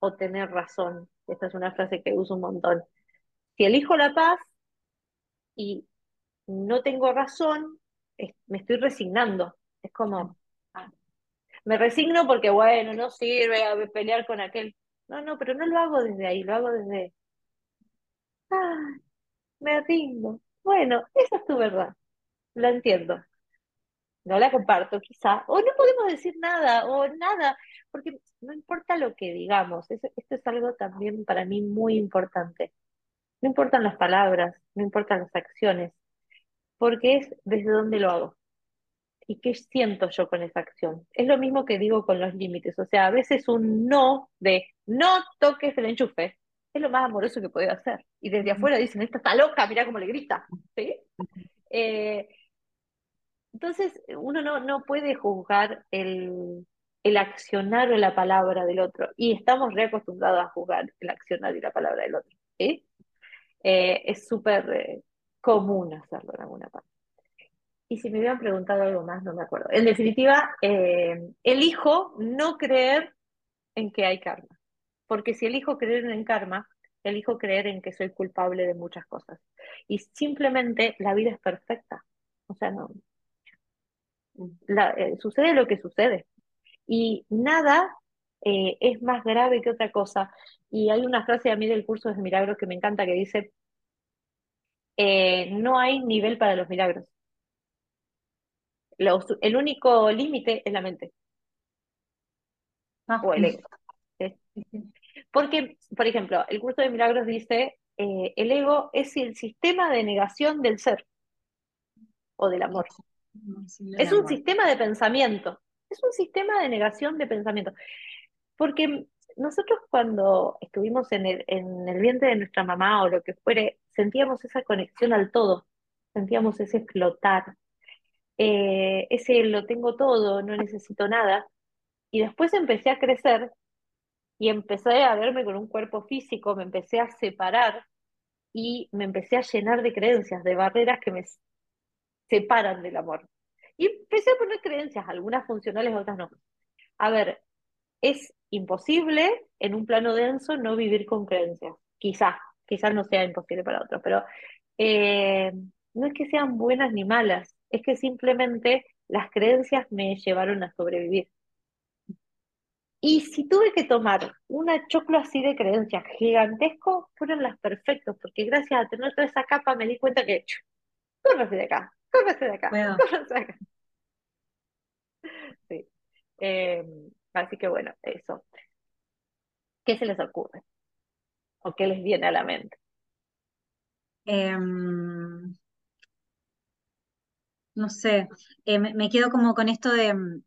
o tener razón. Esta es una frase que uso un montón. Si elijo la paz y no tengo razón, me estoy resignando. Es como, ah, me resigno porque, bueno, no sirve a pelear con aquel. No, no, pero no lo hago desde ahí, lo hago desde, ah, me rindo. Bueno, esa es tu verdad, la entiendo. No la comparto, quizá, o no podemos decir nada, o nada, porque no importa lo que digamos, esto es algo también para mí muy importante. No importan las palabras, no importan las acciones, porque es desde dónde lo hago y qué siento yo con esa acción. Es lo mismo que digo con los límites, o sea, a veces un no de no toques el enchufe es lo más amoroso que puedo hacer. Y desde afuera dicen, esta está loca, mira cómo le grita. ¿Sí? Eh, entonces, uno no, no puede juzgar el, el accionar o la palabra del otro. Y estamos reacostumbrados a juzgar el accionar y la palabra del otro. ¿sí? Eh, es súper eh, común hacerlo en alguna parte. Y si me hubieran preguntado algo más, no me acuerdo. En definitiva, elijo no creer en que hay karma. Porque si elijo creer en karma, elijo creer en que soy culpable de muchas cosas. Y simplemente la vida es perfecta. O sea, no. Eh, sucede lo que sucede. Y nada eh, es más grave que otra cosa. Y hay una frase a mí del curso de milagros que me encanta que dice, eh, no hay nivel para los milagros. Los- el único límite es la mente Ah, o el ego. ¿sí? Porque, por ejemplo, el curso de milagros dice, el ego es el sistema de negación del ser o del amor. Es un sistema de pensamiento, es un sistema de negación de pensamiento. Porque nosotros cuando estuvimos en el, en el vientre de nuestra mamá o lo que fuere, sentíamos esa conexión al todo, sentíamos ese flotar, eh, ese lo tengo todo, no necesito nada. Y después empecé a crecer y empecé a verme con un cuerpo físico, me empecé a separar y me empecé a llenar de creencias, de barreras que me separan del amor. Y empecé a poner creencias, algunas funcionales, otras no. A ver, es imposible en un plano denso no vivir con creencias. Quizás, quizás no sea imposible para otros, pero eh, no es que sean buenas ni malas, es que simplemente las creencias me llevaron a sobrevivir. Y si tuve que tomar una choclo así de creencias gigantesco, fueron las perfectas, porque gracias a tener toda esa capa me di cuenta que, ¡chu! córrese de acá, córrese de acá, Bueno. córrese de acá. Sí. Eh, así que bueno, eso. ¿Qué se les ocurre? ¿O qué les viene a la mente? Em, no sé, eh, me, me quedo como con esto de mm,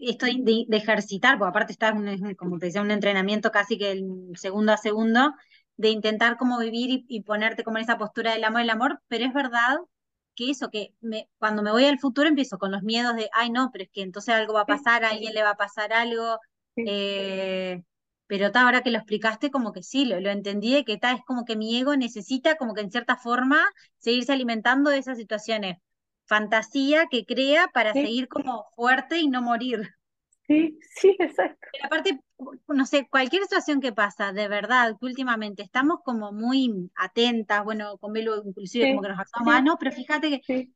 esto de, de ejercitar, porque aparte está un- como te decía, un entrenamiento casi que el segundo a segundo, de intentar como vivir y, y ponerte como en esa postura del amor, el amor, pero es verdad que eso, que me, cuando me voy al futuro empiezo con los miedos de, ay no, pero es que entonces algo va a pasar, a alguien le va a pasar algo, eh, pero ta, ahora que lo explicaste, como que sí, lo, lo entendí, de que ta, es como que mi ego necesita como que en cierta forma seguirse alimentando de esas situaciones, fantasía que crea para Sí. seguir como fuerte y no morir. Sí, sí, exacto. Pero aparte, no sé, cualquier situación que pasa, de verdad, que últimamente estamos como muy atentas, bueno, con Belu inclusive como que nos hacemos, ah, no, pero fíjate que Sí,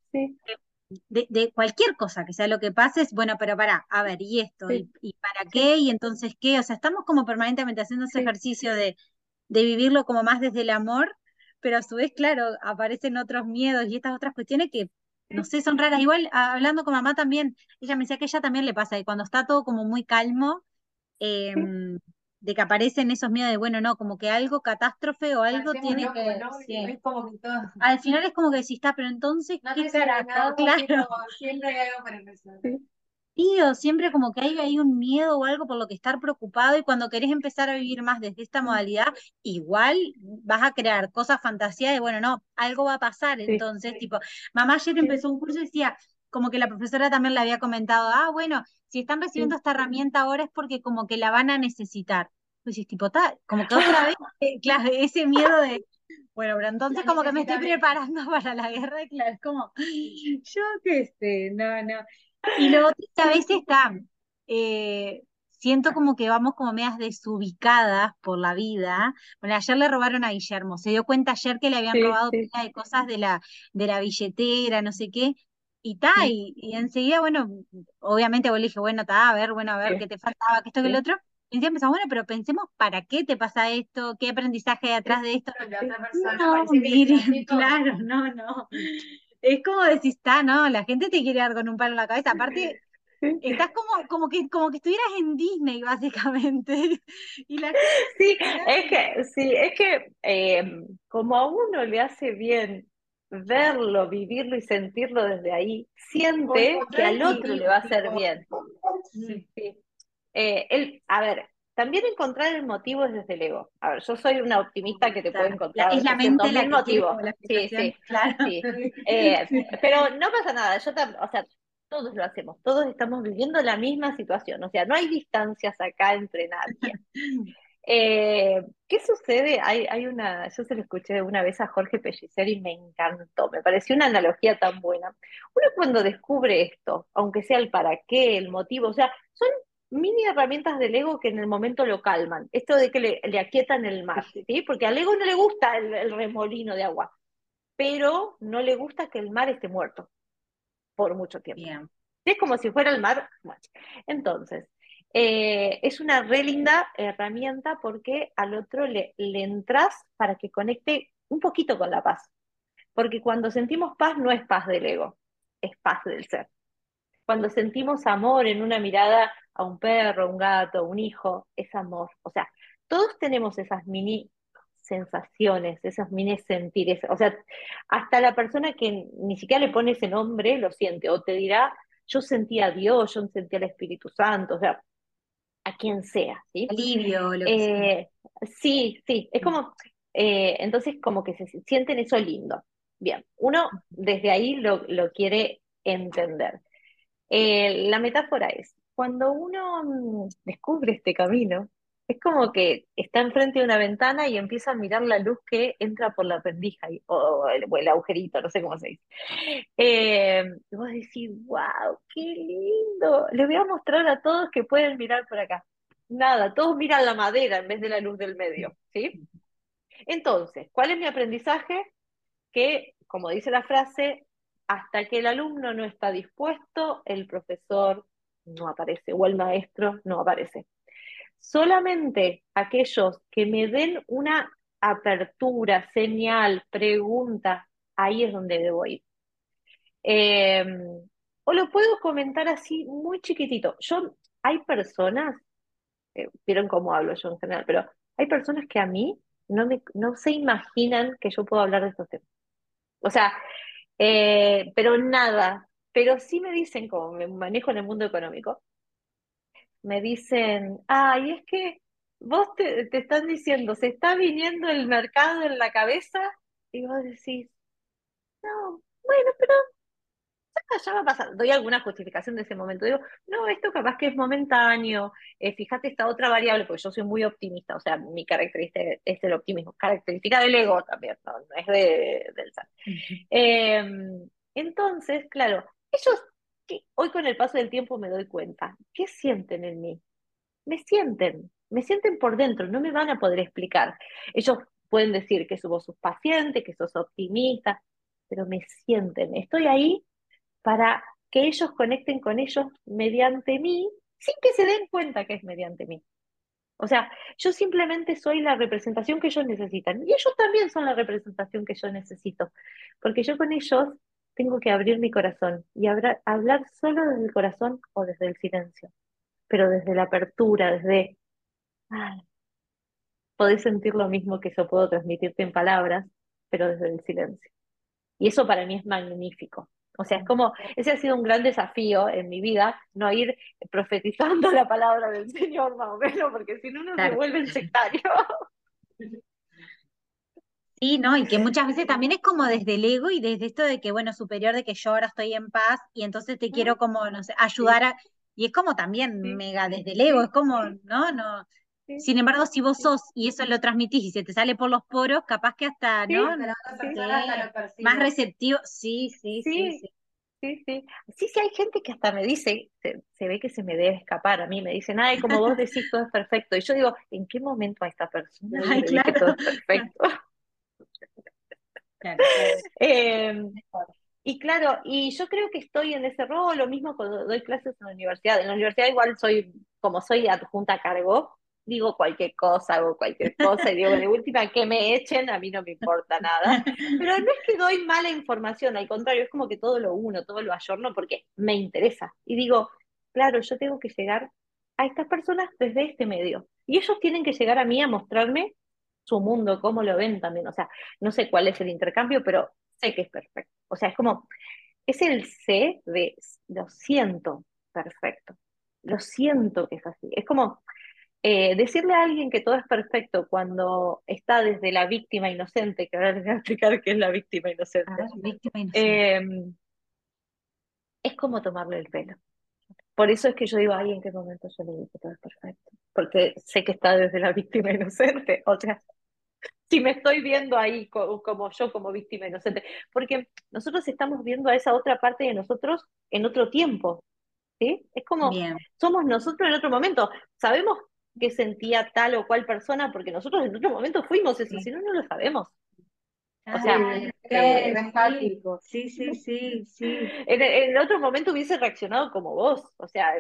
de, de cualquier cosa que sea lo que pase, es bueno, pero para, a ver, ¿y esto? ¿Y, y para qué? ¿Y entonces qué? O sea, estamos como permanentemente haciendo ese ejercicio de, de vivirlo como más desde el amor, pero a su vez, claro, aparecen otros miedos y estas otras cuestiones que, no sé, son raras. Igual, hablando con mamá también, ella me decía que a ella también le pasa, que cuando está todo como muy calmo, Sí, em, de que aparecen esos miedos de, bueno, no, como que algo catástrofe o algo Parecemos tiene locos, que, ¿no? sí. Es como que todo. Al final es como que si está, pero entonces, No ¿qué carajo? nada, Claro. siempre hay algo para empezar. sí, Sí, o siempre como que hay, hay un miedo o algo por lo que estar preocupado y cuando querés empezar a vivir más desde esta modalidad, igual vas a crear cosas fantasías de, bueno, no, algo va a pasar. sí, Entonces, tipo, mamá ayer empezó un curso y decía, como que la profesora también le había comentado, ah, bueno, si están recibiendo sí. esta herramienta ahora es porque como que la van a necesitar. Pues decís, tipo, ta, como que otra vez, eh, claro, ese miedo de, bueno, pero entonces como que me estoy preparando para la guerra, y claro, es como, yo qué sé, no, no. Y es que a veces está, eh, siento como que vamos como medias desubicadas por la vida. Bueno, ayer le robaron a Guillermo, se dio cuenta ayer que le habían Sí, robado sí, de cosas de la, de la billetera, no sé qué, y ta, sí, y, y enseguida, bueno, obviamente vos le dije, bueno, ta, a ver, bueno, a ver, sí, qué te faltaba, que esto, que lo sí, otro. Y enseguida pensamos, bueno, pero pensemos, ¿para qué te pasa esto? ¿Qué aprendizaje hay atrás de esto? La sí, otra persona No, todo. claro, no, no. Es como decís, está, no, la gente te quiere dar con un palo en la cabeza. Aparte, estás como, como que, como que estuvieras en Disney, básicamente. Y la gente Sí, es que, sí, es que eh, como a uno le hace bien verlo, vivirlo y sentirlo desde ahí, siente que al otro le va a motivo, hacer bien. sí. Sí. Eh, el, a ver, también encontrar el motivo es desde el ego. A ver, yo soy una optimista que te puede Claro, la- es encontrar la mente la 300.000 que quiere motivos. como la Sí, sí, claro. sí. Eh, pero no pasa nada, yo tam- o sea, todos lo hacemos, todos estamos viviendo la misma situación, o sea, no hay distancias acá entre nadie. Eh, ¿qué sucede? Hay, hay una, yo se lo escuché una vez a Jorge Pellicer y me encantó, me pareció una analogía tan buena. Uno cuando descubre esto, aunque sea el para qué, el motivo, o sea, son mini herramientas del ego que en el momento lo calman. Esto de que le, le aquietan el mar, ¿sí? Porque al ego no le gusta el, el remolino de agua, pero no le gusta que el mar esté muerto por mucho tiempo. Bien. Es como si fuera el mar. Entonces, eh, es una re linda herramienta porque al otro le, le entras para que conecte un poquito con la paz. Porque cuando sentimos paz no es paz del ego, es paz del ser. Cuando sentimos amor en una mirada a un perro, un gato, un hijo, es amor. O sea, todos tenemos esas mini sensaciones, esos mini sentires. O sea, hasta la persona que ni siquiera le pone ese nombre lo siente o te dirá, yo sentía a Dios, yo sentía al Espíritu Santo, o sea, a quien sea, ¿sí? Alivio, lo eh, Sí, sí, es como, eh, entonces como que se sienten eso lindo. Bien, uno desde ahí lo, lo quiere entender. Eh, la metáfora es, cuando uno mm, descubre este camino, es como que está enfrente de una ventana y empieza a mirar la luz que entra por la pendija o, el, agujerito, no sé cómo se dice. Eh, y vos decís, wow, qué lindo. Les voy a mostrar a todos que pueden mirar por acá. Nada, todos miran la madera en vez de la luz del medio, ¿sí? Entonces, ¿cuál es mi aprendizaje? Que, como dice la frase, hasta que el alumno no está dispuesto, el profesor no aparece o el maestro no aparece. Solamente aquellos que me den una apertura, señal, pregunta, ahí es donde debo ir. Em, o lo puedo comentar así muy chiquitito. Yo, hay personas, eh, vieron cómo hablo yo en general, pero hay personas que a mí no, me, no se imaginan que yo puedo hablar de estos temas. O sea, eh, pero nada, pero sí me dicen, como me manejo en el mundo económico, me dicen, ay, es que vos te, te están diciendo, se está viniendo el mercado en la cabeza, y vos decís, no, bueno, pero ya va a pasar. Doy alguna justificación de ese momento. Digo, no, esto capaz que es momentáneo. Eh, fíjate esta otra variable, porque yo soy muy optimista, o sea, mi característica es el optimismo, característica del ego también, no, es de, del SAT. Em, entonces, claro, ellos, hoy con el paso del tiempo me doy cuenta, ¿qué sienten en mí? Me sienten, me sienten por dentro, no me van a poder explicar. Ellos pueden decir que vos sos paciente, que sos optimista, pero me sienten. Estoy ahí para que ellos conecten con ellos mediante mí, sin que se den cuenta que es mediante mí. O sea, yo simplemente soy la representación que ellos necesitan. Y ellos también son la representación que yo necesito. Porque yo con ellos tengo que abrir mi corazón y hablar, hablar solo desde el corazón o desde el silencio. Pero desde la apertura, desde... Ay, podés sentir lo mismo que yo puedo transmitirte en palabras, pero desde el silencio. Y eso para mí es magnífico. O sea, es como, ese ha sido un gran desafío en mi vida, no ir profetizando la palabra del Señor más o menos, porque si no uno se vuelve sectario. Sí, ¿no? Y que muchas veces también es como desde el ego y desde esto de que, bueno, superior de que yo ahora estoy en paz y entonces te quiero como, no sé, ayudar a... Y es como también mega desde el ego, es como, ¿no? No, sin embargo, si vos sos y eso lo transmitís y se te sale por los poros, capaz que hasta, ¿no? más receptivo. Sí, sí, sí, sí. Sí, sí. Sí, sí, hay gente que hasta me dice, se, ve que se me debe escapar a mí, me dicen, ay, como vos decís, todo es perfecto. Y yo digo, ¿en qué momento a esta persona ay, claro. que todo es perfecto? Em, y claro, y yo creo que estoy en ese rol, lo mismo cuando doy clases en la universidad. En la universidad igual soy, como soy adjunta a cargo, digo cualquier cosa, hago cualquier cosa y digo, de última, que me echen, a mí no me importa nada. Pero no es que doy mala información, al contrario, es como que todo lo uno, todo lo ayorno porque me interesa. Y digo, claro, yo tengo que llegar a estas personas desde este medio. Y ellos tienen que llegar a mí a mostrarme su mundo, cómo lo ven también. O sea, no sé cuál es el intercambio, pero sé que es perfecto. O sea, es como, es el sé de, lo siento perfecto. Lo siento que es así. Es como, eh, decirle a alguien que todo es perfecto cuando está desde la víctima inocente, que ahora les voy a explicar qué es la víctima inocente, em, es como tomarle el pelo. Por eso es que yo digo, ay, ¿en qué momento yo le digo que todo es perfecto? Porque sé que está desde la víctima inocente. O sea, si me estoy viendo ahí como, yo, como víctima inocente. Porque nosotros estamos viendo a esa otra parte de nosotros en otro tiempo. ¿Sí? Es como, somos nosotros en otro momento. Sabemos qué sentía tal o cual persona, porque nosotros en otro momento fuimos eso, si no, no lo sabemos. O sea, eh, sí, sí, sí, sí. En, en, otro momento hubiese reaccionado como vos, o sea,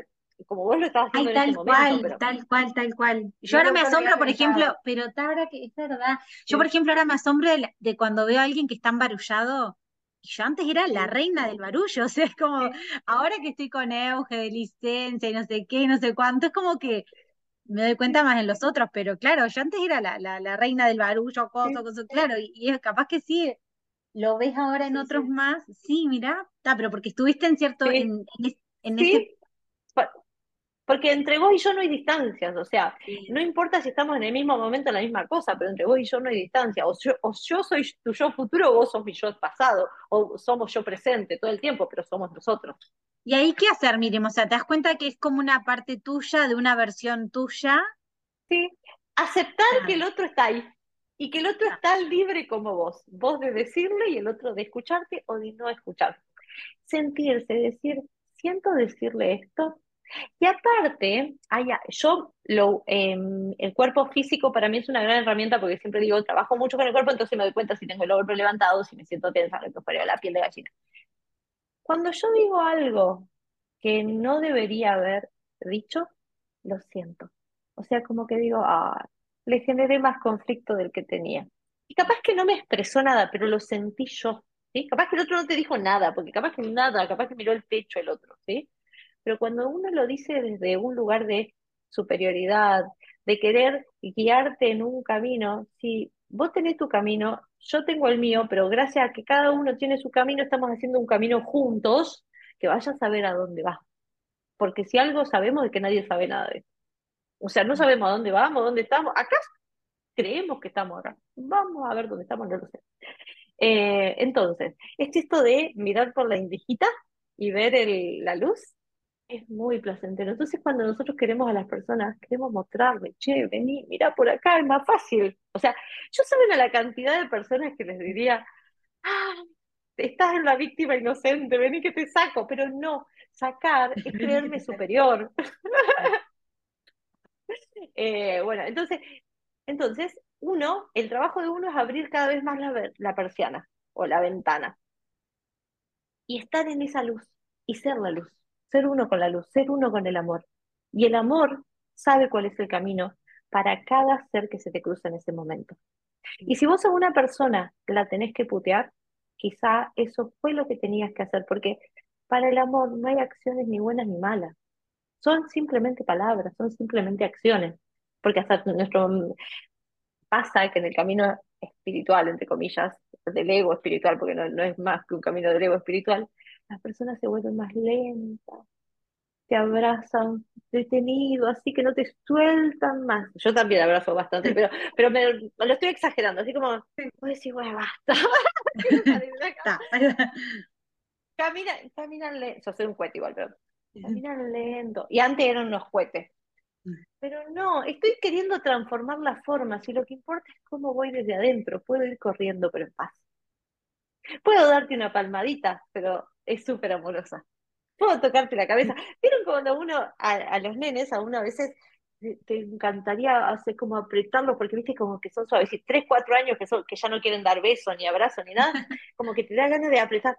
como vos lo estabas haciendo Ay, en tal cual, momento, pero tal cual, tal cual. Yo ahora me asombro, por ejemplo, pensado. pero ahora que es verdad. Yo, Sí. por ejemplo, ahora me asombro de, de cuando veo a alguien que está embarullado. Y yo antes era la reina del barullo, o sea, es como, ahora que estoy con Euge de licencia y no sé qué, y no sé cuánto, es como que me doy cuenta más en los otros, pero claro, yo antes era la, la, la reina del barullo, cosa, cosa, claro, y, y es capaz que sí, lo ves ahora en Sí, otros más, sí, mirá, está, pero porque estuviste en cierto, en, en, en ese, porque entre vos y yo no hay distancias, o sea, sí, no importa si estamos en el mismo momento en la misma cosa, pero entre vos y yo no hay distancia, o yo, o yo soy tu yo futuro, o vos sos mi yo pasado, o somos yo presente todo el tiempo, pero somos nosotros. ¿Y ahí qué hacer, Miriam? O sea, ¿te das cuenta que es como una parte tuya, de una versión tuya? ¿sí? Aceptar que el otro está ahí y que el otro está libre como vos, vos de decirle y el otro de escucharte o de no escucharte. Sentirse, decir, siento decirle esto. Y aparte, yo lo, em, el cuerpo físico para mí es una gran herramienta porque siempre digo, trabajo mucho con el cuerpo, entonces me doy cuenta si tengo el hombro levantado, si me siento tensa, me fuera la piel de gallina. Cuando yo digo algo que no debería haber dicho, lo siento. O sea, como que digo, ah, le generé más conflicto del que tenía. Y capaz que no me expresó nada, pero lo sentí yo, ¿sí? Capaz que el otro no te dijo nada, porque capaz que nada, capaz que miró el techo el otro, ¿sí? Pero cuando uno lo dice desde un lugar de superioridad, de querer guiarte en un camino, si vos tenés tu camino, yo tengo el mío, pero gracias a que cada uno tiene su camino, estamos haciendo un camino juntos que vaya a saber a dónde va. Porque si algo sabemos es que nadie sabe nada de eso. O sea, no sabemos a dónde vamos, dónde estamos. Acá creemos que estamos acá. Vamos a ver dónde estamos, no lo sé. Eh, entonces, es esto de mirar por la indijita y ver el- la luz es muy placentero. Entonces, cuando nosotros queremos a las personas, queremos mostrarle, che, vení, mira por acá, es más fácil. O sea, yo saben a la cantidad de personas que les diría, ah, estás en la víctima inocente, vení que te saco, pero no, sacar es creerme superior. Eh, bueno, entonces, entonces, uno, el trabajo de uno es abrir cada vez más la, la persiana o la ventana y estar en esa luz y ser la luz, ser uno con la luz, ser uno con el amor. Y el amor sabe cuál es el camino para cada ser que se te cruza en ese momento. Y si vos a una persona la tenés que putear, quizá eso fue lo que tenías que hacer, porque para el amor no hay acciones ni buenas ni malas, son simplemente palabras, son simplemente acciones, porque hasta nuestro pasa que en el camino espiritual, entre comillas, del ego espiritual, porque no, no es más que un camino del ego espiritual, las personas se vuelven más lentas, te abrazan detenido, así que no te sueltan más. Yo también abrazo bastante, pero, pero me, me lo estoy exagerando, así como, voy a decir, bueno, basta. Camina, camina lento, yo soy un cohete igual, pero caminan lento. Y antes eran unos cohetes. Pero no, estoy queriendo transformar las formas y lo que importa es cómo voy desde adentro. Puedo ir corriendo, pero en paz. Puedo darte una palmadita, pero es súper amorosa. Puedo tocarte la cabeza. ¿Vieron cuando uno, a, a los nenes, a uno a veces te, encantaría hacer como apretarlos porque viste como que son suaves, y tres, cuatro años que, son, que ya no quieren dar beso, ni abrazo, ni nada, como que te da ganas de apretar.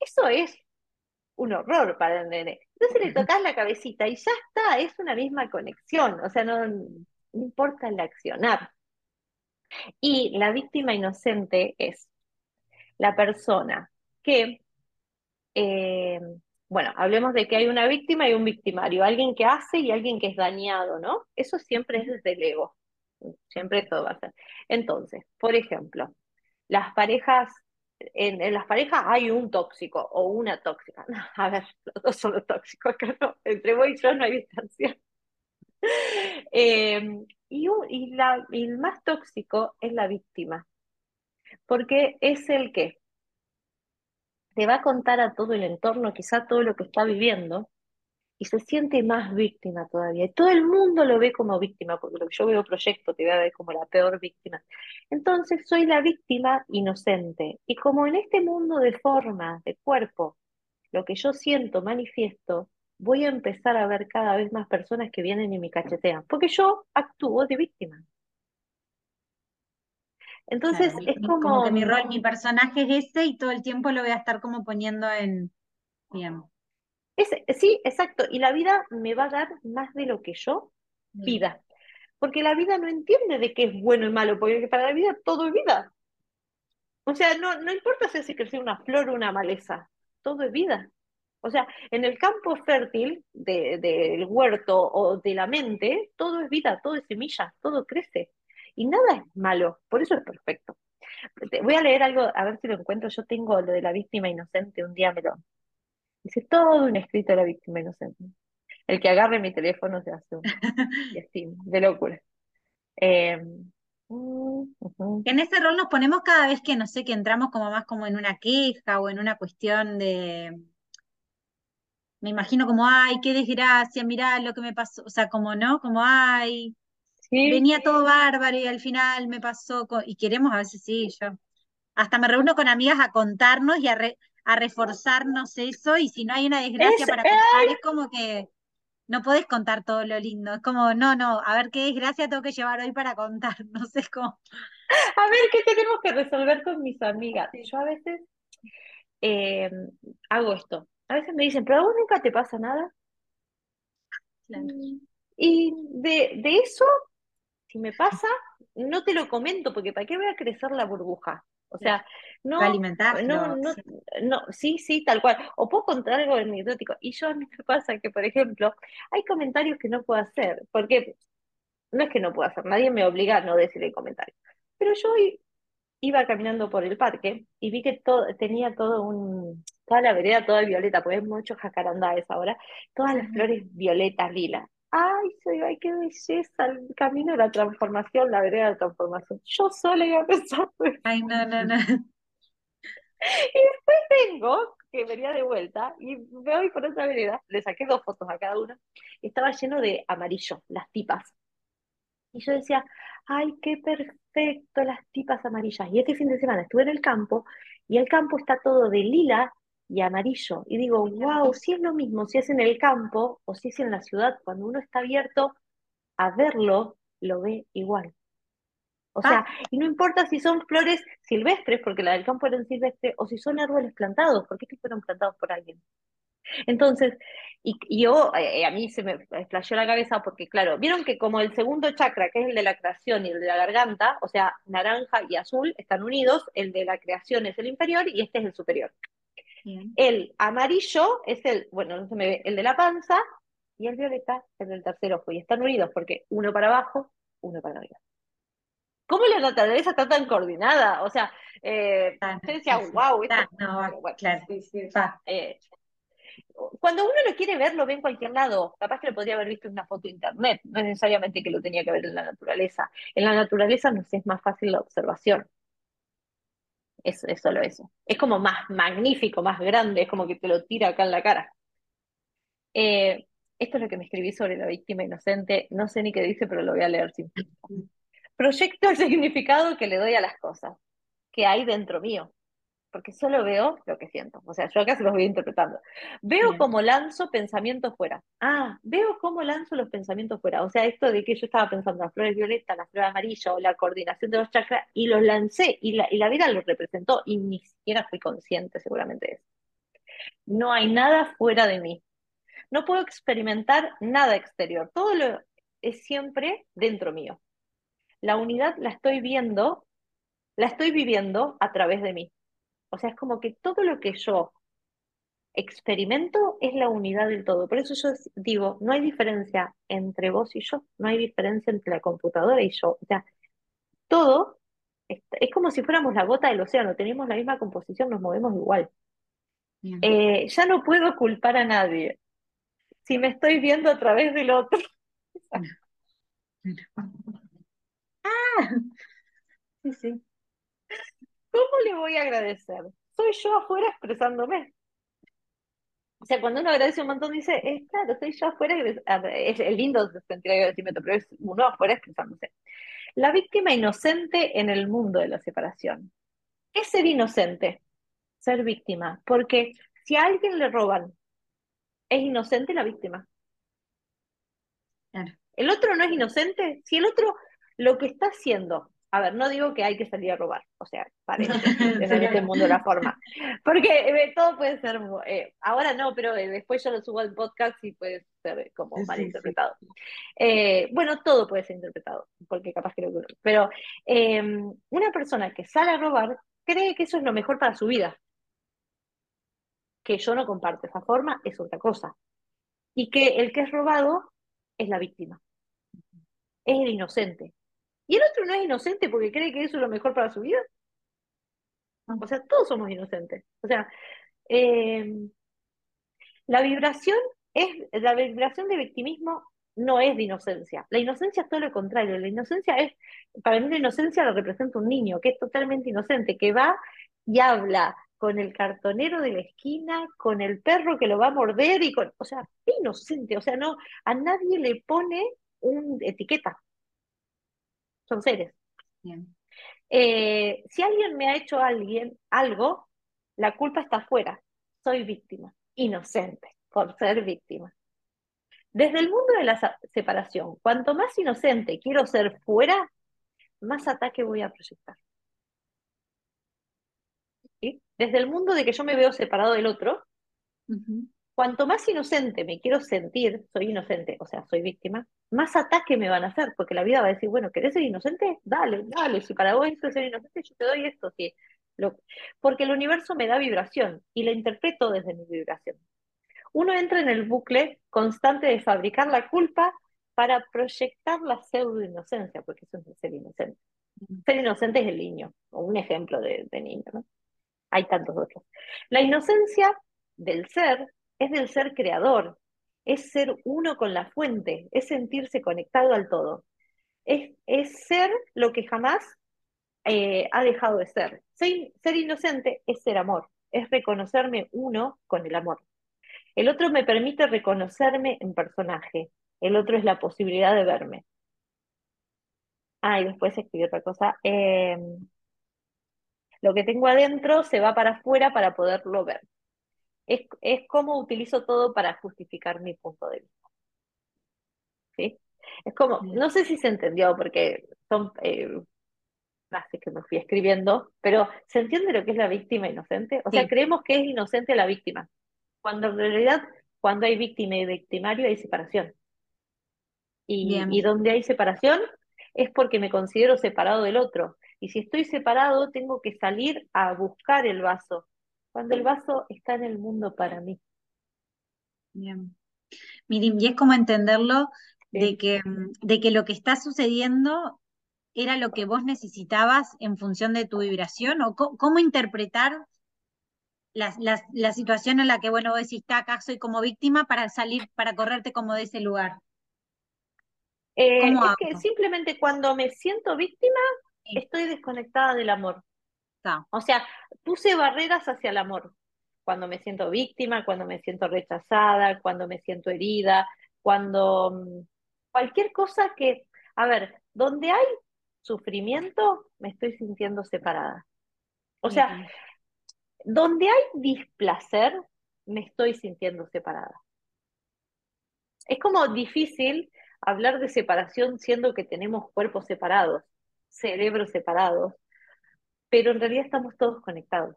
Eso es un horror para el nene. Entonces le tocas la cabecita y ya está, es una misma conexión, o sea, no, no importa el accionar. Y la víctima inocente es la persona que, eh, bueno, hablemos de que hay una víctima y un victimario, alguien que hace y alguien que es dañado, ¿no? Eso siempre es desde el ego, siempre todo va a ser. Entonces, por ejemplo, las parejas, en, en las parejas hay un tóxico o una tóxica. No, a ver, los dos son los tóxicos, acá no, entre vos y yo no hay distancia. Eh, y, un- y la, y el más tóxico es la víctima, porque es el que te va a contar a todo el entorno, quizá todo lo que está viviendo, y se siente más víctima todavía. Y todo el mundo lo ve como víctima, porque lo que yo veo proyecto te voy a ver como la peor víctima. Entonces soy la víctima inocente. Y como en este mundo de forma, de cuerpo, lo que yo siento, manifiesto, voy a empezar a ver cada vez más personas que vienen y me cachetean, porque yo actúo de víctima. Entonces Claro, es mi- como que mi rol, mi personaje es ese y todo el tiempo lo voy a estar como poniendo en... Bien. Es, sí, exacto. Y la vida me va a dar más de lo que yo pida. Porque la vida no entiende de qué es bueno y malo, porque para la vida todo es vida. O sea, no, no importa si hace crecer una flor o una maleza, todo es vida. O sea, en el campo fértil de- del huerto o de la mente, todo es vida, todo es semilla, todo crece. Y nada es malo, por eso es perfecto. Voy a leer algo, a ver si lo encuentro. Yo tengo lo de la víctima inocente, un día me lo... Dice todo un escrito de la víctima inocente. El que agarre mi teléfono se hace un festín de locura. Eh. En ese rol nos ponemos cada vez que, no sé, que entramos como más como en una queja o en una cuestión de, me imagino como, ay, qué desgracia, mirá lo que me pasó, o sea, como, ¿no? Como, ay, Sí, venía todo bárbaro y al final me pasó, y queremos a veces sí, yo. Hasta me reúno con amigas a contarnos y a, re- a reforzarnos eso, y si no hay una desgracia es, para contar, es como que no podés contar todo lo lindo, es como, no, no, a ver qué desgracia tengo que llevar hoy para contar, no sé, es como, A ver, ¿qué tenemos que resolver con mis amigas? Yo a veces eh, hago esto. A veces me dicen, pero a vos nunca te pasa nada. claro. Mm, Y de, de eso, si me pasa, no te lo comento, porque ¿para qué voy a crecer la burbuja? O sea, no, alimentarlo, no, no, sí. no, sí, sí, tal cual. O puedo contar algo anecdótico. Y yo a mí me pasa que, por ejemplo, hay comentarios que no puedo hacer, porque no es que no puedo hacer, nadie me obliga a no decir el comentario. Pero yo iba caminando por el parque y vi que todo, tenía todo un, toda la vereda toda violeta, porque hay muchos jacarandá a esa hora, todas las flores violetas, lilas. Ay, digo, ay, qué belleza, el camino de la transformación, la vereda de la transformación. Yo sola iba pensando eso. Ay, no, no, no. Y después vengo, que venía de vuelta, y me voy por otra vereda, le saqué dos fotos a cada una, y estaba lleno de amarillo, las tipas. Y yo decía, ay, qué perfecto las tipas amarillas. Y este fin de semana estuve en el campo y el campo está todo de lila y amarillo. Y digo, wow, si es lo mismo, si es en el campo o si es en la ciudad, cuando uno está abierto a verlo, lo ve igual. O sea, Ah, y no importa si son flores silvestres, porque la del campo eran silvestres, o si son árboles plantados, porque estos fueron plantados por alguien. Entonces, y, y yo, eh, a mí se me flasheó la cabeza porque, claro, vieron que como el segundo chakra, que es el de la creación y el de la garganta, o sea, naranja y azul están unidos, el de la creación es el inferior y este es el superior. El amarillo es el, bueno, no se me ve, el de la panza y el violeta es el del tercer ojo y están unidos porque uno para abajo, uno para arriba. ¿Cómo la naturaleza está tan coordinada? O sea, eh, Ah, yo decía, sí, sí. wow, esto, no, bueno, claro. Eh, cuando uno lo quiere ver, lo ve en cualquier lado. Capaz que lo podría haber visto en una foto de internet, no es necesariamente que lo tenía que ver en la naturaleza. En la naturaleza nos es más fácil la observación. Es, es solo eso. Es como más magnífico, más grande, es como que te lo tira acá en la cara. Eh, esto es lo que me escribí sobre la víctima inocente. No sé ni qué dice, pero lo voy a leer sin. Proyecto el significado que le doy a las cosas que hay dentro mío, porque solo veo lo que siento. O sea, yo acá se los voy interpretando. Veo Bien. cómo lanzo pensamientos fuera. Ah, veo cómo lanzo los pensamientos fuera. O sea, esto de que yo estaba pensando las flores violetas, las flores amarillas o la coordinación de los chakras y los lancé y la, y la vida los representó y ni siquiera fui consciente seguramente de eso. No hay nada fuera de mí. No puedo experimentar nada exterior. Todo lo es siempre dentro mío. La unidad la estoy viendo, la estoy viviendo a través de mí. O sea, es como que todo lo que yo experimento es la unidad del todo. Por eso yo digo, no hay diferencia entre vos y yo, no hay diferencia entre la computadora y yo. O sea, todo es, como si fuéramos la gota del océano, tenemos la misma composición, nos movemos igual. Eh, ya no puedo culpar a nadie si me estoy viendo a través del otro. Ah, sí, sí. ¿Cómo le voy a agradecer? Soy yo afuera expresándome. O sea, cuando uno agradece un montón, dice, eh, claro, soy yo afuera, es, es lindo sentir agradecimiento, pero es uno afuera expresándose. La víctima inocente en el mundo de la separación. ¿Qué es ser inocente? Ser víctima. Porque si a alguien le roban, es inocente la víctima. Claro. El otro no es inocente. Si el otro lo que está haciendo a ver, no digo que hay que salir a robar, o sea, parece en este mundo la forma, porque eh, todo puede ser, eh, ahora no, pero eh, después yo lo subo al podcast y puede ser como mal interpretado. bueno, todo puede ser interpretado, porque capaz creo que no, pero em, una persona que sale a robar cree que eso es lo mejor para su vida, que yo no comparto esa forma es otra cosa, y que el que es robado es la víctima, es el inocente, y el otro no es inocente porque cree que eso es lo mejor para su vida. O sea, todos somos inocentes. O sea, em, la vibración es, la vibración de victimismo no es de inocencia. La inocencia es todo lo contrario. La inocencia es, para mí la inocencia lo representa un niño que es totalmente inocente, que va y habla con el cartonero de la esquina, con el perro que lo va a morder y con, o sea, inocente, o sea, no, a nadie le pone una etiqueta son seres. Eh, si alguien me ha hecho alguien algo, la culpa está afuera. Soy víctima, inocente por ser víctima. Desde el mundo de la separación, cuanto más inocente quiero ser fuera, más ataque voy a proyectar. Desde el mundo de que yo me veo separado del otro, cuanto más inocente me quiero sentir, soy inocente, o sea, soy víctima, más ataque me van a hacer, porque la vida va a decir, bueno, ¿querés ser inocente? Dale, dale, si para vos eso es ser inocente, yo te doy esto, sí. Lo... Porque el universo me da vibración y la interpreto desde mi vibración. Uno entra en el bucle constante de fabricar la culpa para proyectar la pseudo inocencia, porque eso es ser inocente. Ser inocente es el niño, o un ejemplo de, de niño, ¿no? Hay tantos otros. La inocencia del ser es del ser creador, es ser uno con la fuente, es sentirse conectado al todo. Es, es ser lo que jamás eh, ha dejado de ser. ser. Ser inocente es ser amor, es reconocerme uno con el amor. El otro me permite reconocerme en personaje, el otro es la posibilidad de verme. Ah, y después escribí otra cosa. Em, lo que tengo adentro se va para afuera para poderlo ver es, es cómo utilizo todo para justificar mi punto de vista. ¿Sí? Es como, no sé si se entendió, porque son eh, frases que me fui escribiendo, pero ¿se entiende lo que es la víctima inocente? O sea, creemos que es inocente la víctima, cuando en realidad, cuando hay víctima y victimario, hay separación. Y, y donde hay separación es porque me considero separado del otro. Y si estoy separado, tengo que salir a buscar el vaso, cuando el vaso está en el mundo para mí. Bien. Miren, y es como entenderlo de, que, de que lo que está sucediendo era lo que vos necesitabas en función de tu vibración, o cómo, interpretar la, la, situación en la que, bueno, vos decís, acá soy como víctima para salir, para correrte como de ese lugar. Eh, es que simplemente cuando me siento víctima, estoy desconectada del amor. O sea, puse barreras hacia el amor. Cuando me siento víctima, cuando me siento rechazada, cuando me siento herida, cuando mm, cualquier cosa que, a ver, donde hay sufrimiento, me estoy sintiendo separada. O sea, donde hay displacer, me estoy sintiendo separada. Es como difícil hablar de separación siendo que tenemos cuerpos separados, cerebros separados, pero en realidad estamos todos conectados.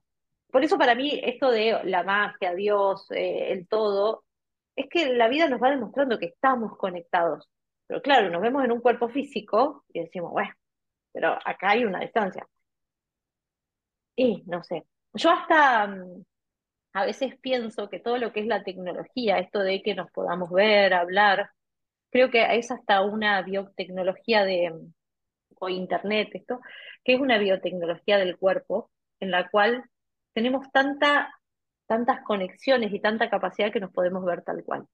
Por eso para mí esto de la magia, Dios, eh, el todo, es que la vida nos va demostrando que estamos conectados. Pero claro, nos vemos en un cuerpo físico y decimos, bueno, pero acá hay una distancia. Y no sé, yo hasta mm, a veces pienso que todo lo que es la tecnología, esto de que nos podamos ver, hablar, creo que es hasta una biotecnología de, o internet, esto, que es una biotecnología del cuerpo, en la cual tenemos tanta, tantas conexiones y tanta capacidad que nos podemos ver tal cual.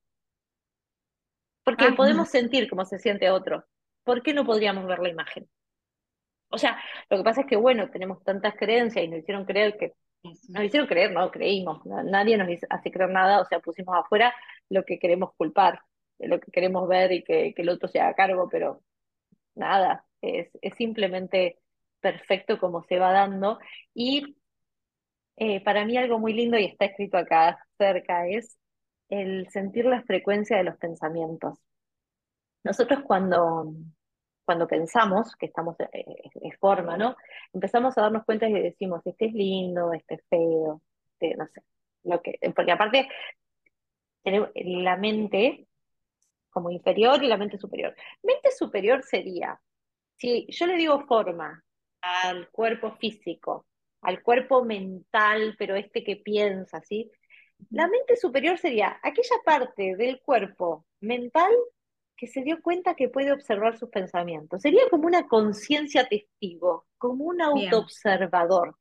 Porque ah, podemos sentir cómo se siente otro. ¿Por qué no podríamos ver la imagen? O sea, lo que pasa es que, bueno, tenemos tantas creencias y nos hicieron creer que, nos hicieron creer, no, creímos, nadie nos hace creer nada, o sea, pusimos afuera lo que queremos culpar, lo que queremos ver y que, que el otro se haga cargo, pero nada, es, simplemente perfecto como se va dando. Y eh, para mí algo muy lindo, y está escrito acá cerca, es el sentir la frecuencia de los pensamientos. Nosotros cuando, cuando pensamos que estamos en forma, ¿no? Empezamos a darnos cuenta y decimos, este es lindo, este es feo, este, no sé, lo que, porque aparte la mente como inferior y la mente superior. Mente superior sería, si yo le digo forma al cuerpo físico, al cuerpo mental, pero este que piensa, ¿sí? La mente superior sería aquella parte del cuerpo mental que se dio cuenta que puede observar sus pensamientos. Sería como una conciencia testigo, como un autoobservador.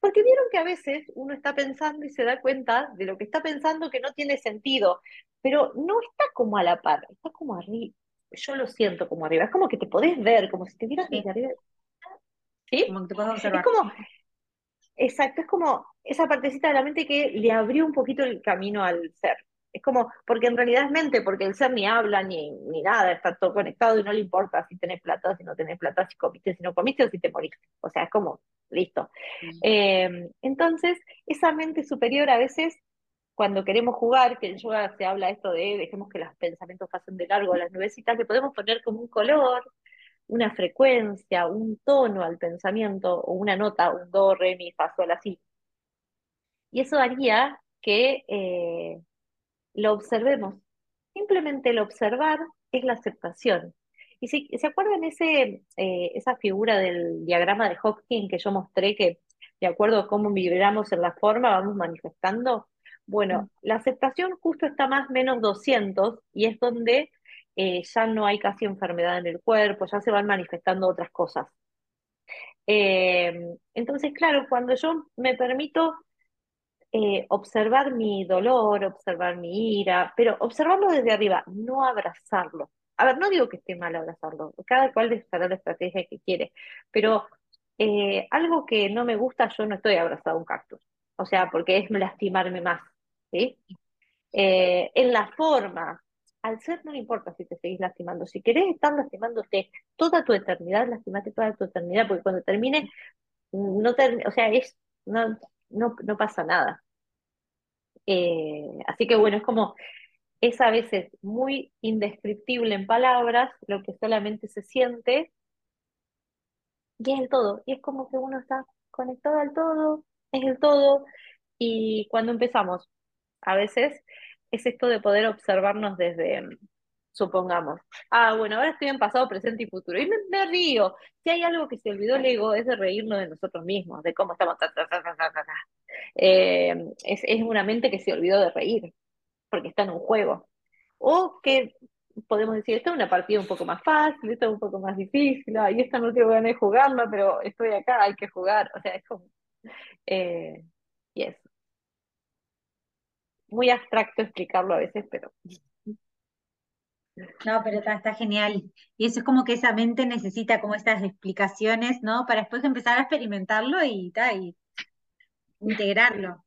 Porque vieron que a veces uno está pensando y se da cuenta de lo que está pensando que no tiene sentido, pero no está como a la par, está como arriba. Yo lo siento como arriba, es como que te podés ver, como si te vieras desde arriba. ¿Sí? Como que te observar. Es como, exacto, es como esa partecita de la mente que le abrió un poquito el camino al ser. Es como, porque en realidad es mente, porque el ser ni habla ni, ni nada, está todo conectado y no le importa si tenés plata, si no tenés plata, si comiste, si no comiste o si te moriste. O sea, es como, listo. Eh, entonces, esa mente superior a veces, cuando queremos jugar, que en yoga se habla esto de dejemos que los pensamientos pasen de largo a las nubecitas, le podemos poner como un color, una frecuencia, un tono al pensamiento, o una nota, un do, re, mi, fa, sol, así. Y eso haría que eh, lo observemos. Simplemente el observar es la aceptación. Y si se acuerdan ese, eh, esa figura del diagrama de Hawking que yo mostré, que de acuerdo a cómo vibramos en la forma, vamos manifestando. Bueno, la aceptación justo está más menos 200 y es donde eh, ya no hay casi enfermedad en el cuerpo, ya se van manifestando otras cosas. Eh, entonces, claro, cuando yo me permito eh, observar mi dolor, observar mi ira, pero observarlo desde arriba, no abrazarlo. A ver, no digo que esté mal abrazarlo, cada cual estará la estrategia que quiere, pero eh, algo que no me gusta, yo no estoy abrazado a un cactus, o sea, porque es lastimarme más, Eh, en la forma, al ser no importa si te seguís lastimando, si querés estar lastimándote toda tu eternidad, lastimate toda tu eternidad, porque cuando termine, no o sea, es, no, no, no pasa nada. Eh, así que bueno, es como, es a veces muy indescriptible en palabras lo que solamente se siente y es el todo. Y es como que uno está conectado al todo, es el todo. Y cuando empezamos, a veces es esto de poder observarnos desde, supongamos, ah, bueno, ahora estoy en pasado, presente y futuro. Y me, río. Si hay algo que se olvidó el ego, es de reírnos de nosotros mismos, de cómo estamos. Eh, es, es una mente que se olvidó de reír, porque está en un juego. O que podemos decir, esta es una partida un poco más fácil, esta es un poco más difícil, y esta no tengo ganas de jugarla, pero estoy acá, hay que jugar. O sea, es como. Eh, y eso. Muy abstracto explicarlo a veces, pero. No, pero está, genial. Y eso es como que esa mente necesita como estas explicaciones, ¿no? Para después empezar a experimentarlo y, y integrarlo.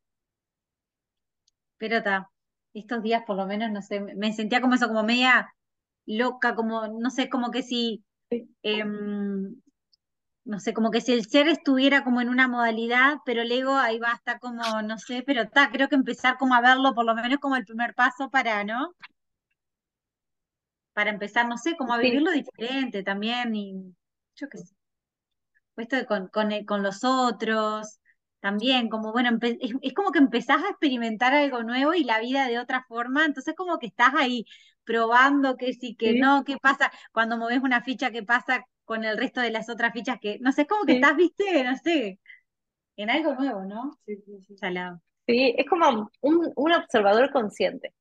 Pero está, estos días por lo menos, no sé, me sentía como eso, como media loca, como, no sé, como que si, em, no sé, como que si el ser estuviera como en una modalidad, pero el ego ahí va a estar como, no sé, pero está, creo que empezar como a verlo por lo menos como el primer paso para, ¿no? para empezar, no sé, como a vivirlo diferente también, y yo qué sé. Esto con, con, eh, con los otros, también, como bueno, es, como que empezás a experimentar algo nuevo y la vida de otra forma, entonces como que estás ahí probando que sí, que no, qué pasa, cuando moves una ficha, qué pasa con el resto de las otras fichas, que no sé, es como que estás, viste, no sé, en algo nuevo, ¿no? Sí, sí, sí. Sí, es como un, un observador consciente.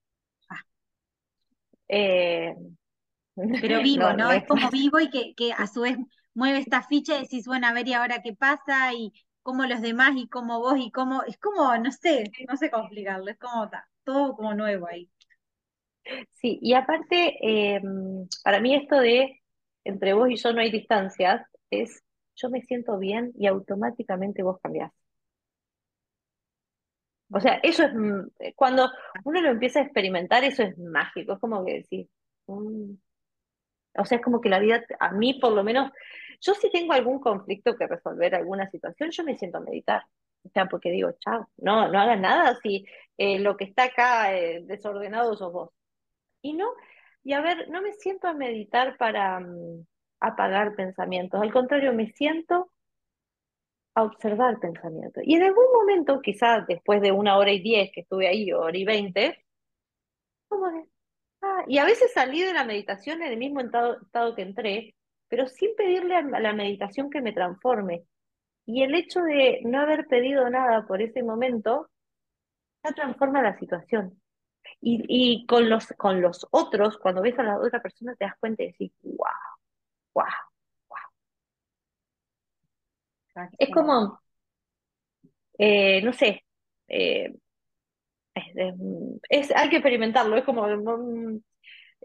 Ah. Eh, pero vivo, ¿no? Es como vivo y que, que a su vez mueve esta ficha y decís, bueno, a ver, ¿y ahora qué pasa? Y cómo los demás y cómo vos y cómo, es como, no sé, no sé cómo explicarlo, es como todo como nuevo ahí. Sí, y aparte, em, para mí esto de entre vos y yo no hay distancias, es yo me siento bien y automáticamente vos cambiás. O sea, eso es, mm, cuando uno lo empieza a experimentar, eso es mágico, es como que decís, mm, o sea, es como que la vida, a mí por lo menos, yo si tengo algún conflicto que resolver, alguna situación, yo me siento a meditar. O sea, porque digo, chao, no, no hagas nada si eh, lo que está acá eh, desordenado sos vos. Y no, y a ver, no me siento a meditar para, mm, apagar pensamientos, al contrario, me siento a observar pensamientos. Y en algún momento, quizás después de una hora y diez que estuve ahí, hora y veinte, como de, ah, y a veces salí de la meditación en el mismo estado, estado que entré, pero sin pedirle a la meditación que me transforme. Y el hecho de no haber pedido nada por ese momento, ya transforma la situación. Y, y con, los, con los otros, cuando ves a la otra persona, te das cuenta y decís, wow, wow, wow. Es como, eh, no sé, eh, es, hay que experimentarlo, es como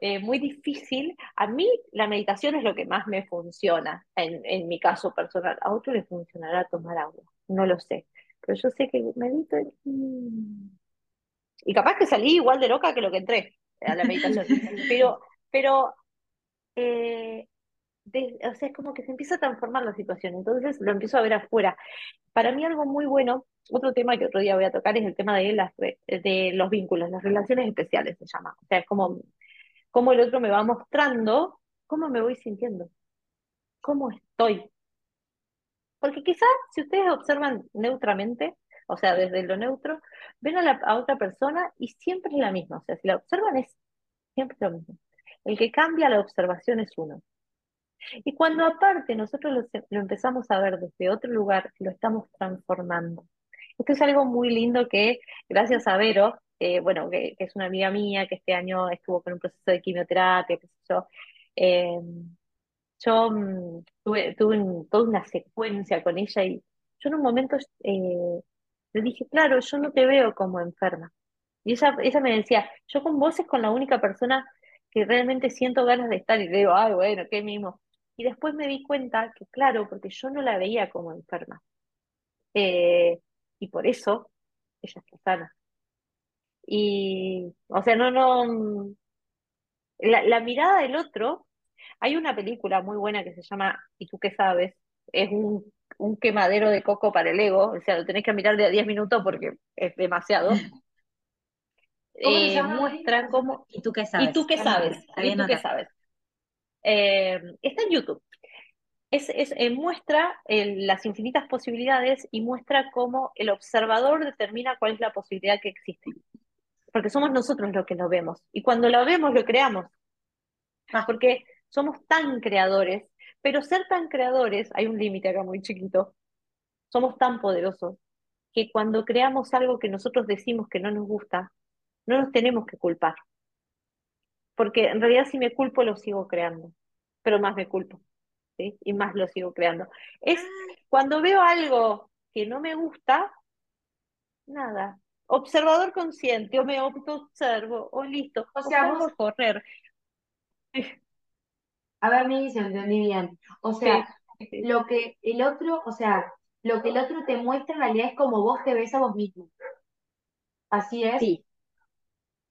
eh, muy difícil. A mí la meditación es lo que más me funciona, en, en mi caso personal. A otro le funcionará tomar agua, no lo sé. Pero yo sé que medito y, y capaz que salí igual de loca que lo que entré a la meditación. pero, pero eh, o sea, es como que se empieza a transformar la situación, entonces lo empiezo a ver afuera. Para mí algo muy bueno, otro tema que otro día voy a tocar es el tema de, las, de los vínculos, las relaciones especiales se llama. O sea, es como, como el otro me va mostrando cómo me voy sintiendo, cómo estoy. Porque quizás si ustedes observan neutramente, o sea, desde lo neutro, ven a, otra persona y siempre es la misma. O sea, si la observan es siempre lo mismo. El que cambia la observación es uno. Y cuando aparte nosotros lo, empezamos a ver desde otro lugar, lo estamos transformando. Esto es algo muy lindo que, gracias a Vero, eh, bueno, que, es una amiga mía que este año estuvo con un proceso de quimioterapia, qué yo, eh, yo mm, tuve, tuve toda una secuencia con ella y yo en un momento eh, le dije, claro, yo no te veo como enferma. Y ella, ella me decía, yo con vos es con la única persona que realmente siento ganas de estar y le digo, ay, bueno, qué mismo. Y después me di cuenta que, claro, porque yo no la veía como enferma. Eh, y por eso ella está sana. Y, o sea, no, no, la, la, mirada del otro, hay una película muy buena que se llama ¿Y tú qué sabes? Es un, un quemadero de coco para el ego, o sea, lo tenés que mirar de a 10 minutos porque es demasiado. Eh, muestra cómo... ¿Y tú qué sabes? ¿Y tú qué sabes? ¿Y tú qué sabes? Eh, está en YouTube. Es, es, eh, muestra las infinitas posibilidades y muestra cómo el observador determina cuál es la posibilidad que existe. Porque somos nosotros los que lo vemos. Y cuando lo vemos, lo creamos. Ah. Porque somos tan creadores, pero ser tan creadores, hay un límite acá muy chiquito, somos tan poderosos que cuando creamos algo que nosotros decimos que no nos gusta, no nos tenemos que culpar. Porque en realidad si me culpo lo sigo creando, pero más me culpo, ¿sí? Y más lo sigo creando. Es ah. cuando veo algo que no me gusta, nada. Observador consciente, o me observo, o listo, o sea, vamos a correr. A ver, me dice, entendí bien. O sea, lo que el otro, o sea, lo que el otro te muestra en realidad es como vos te ves a vos mismo. Así es. Sí,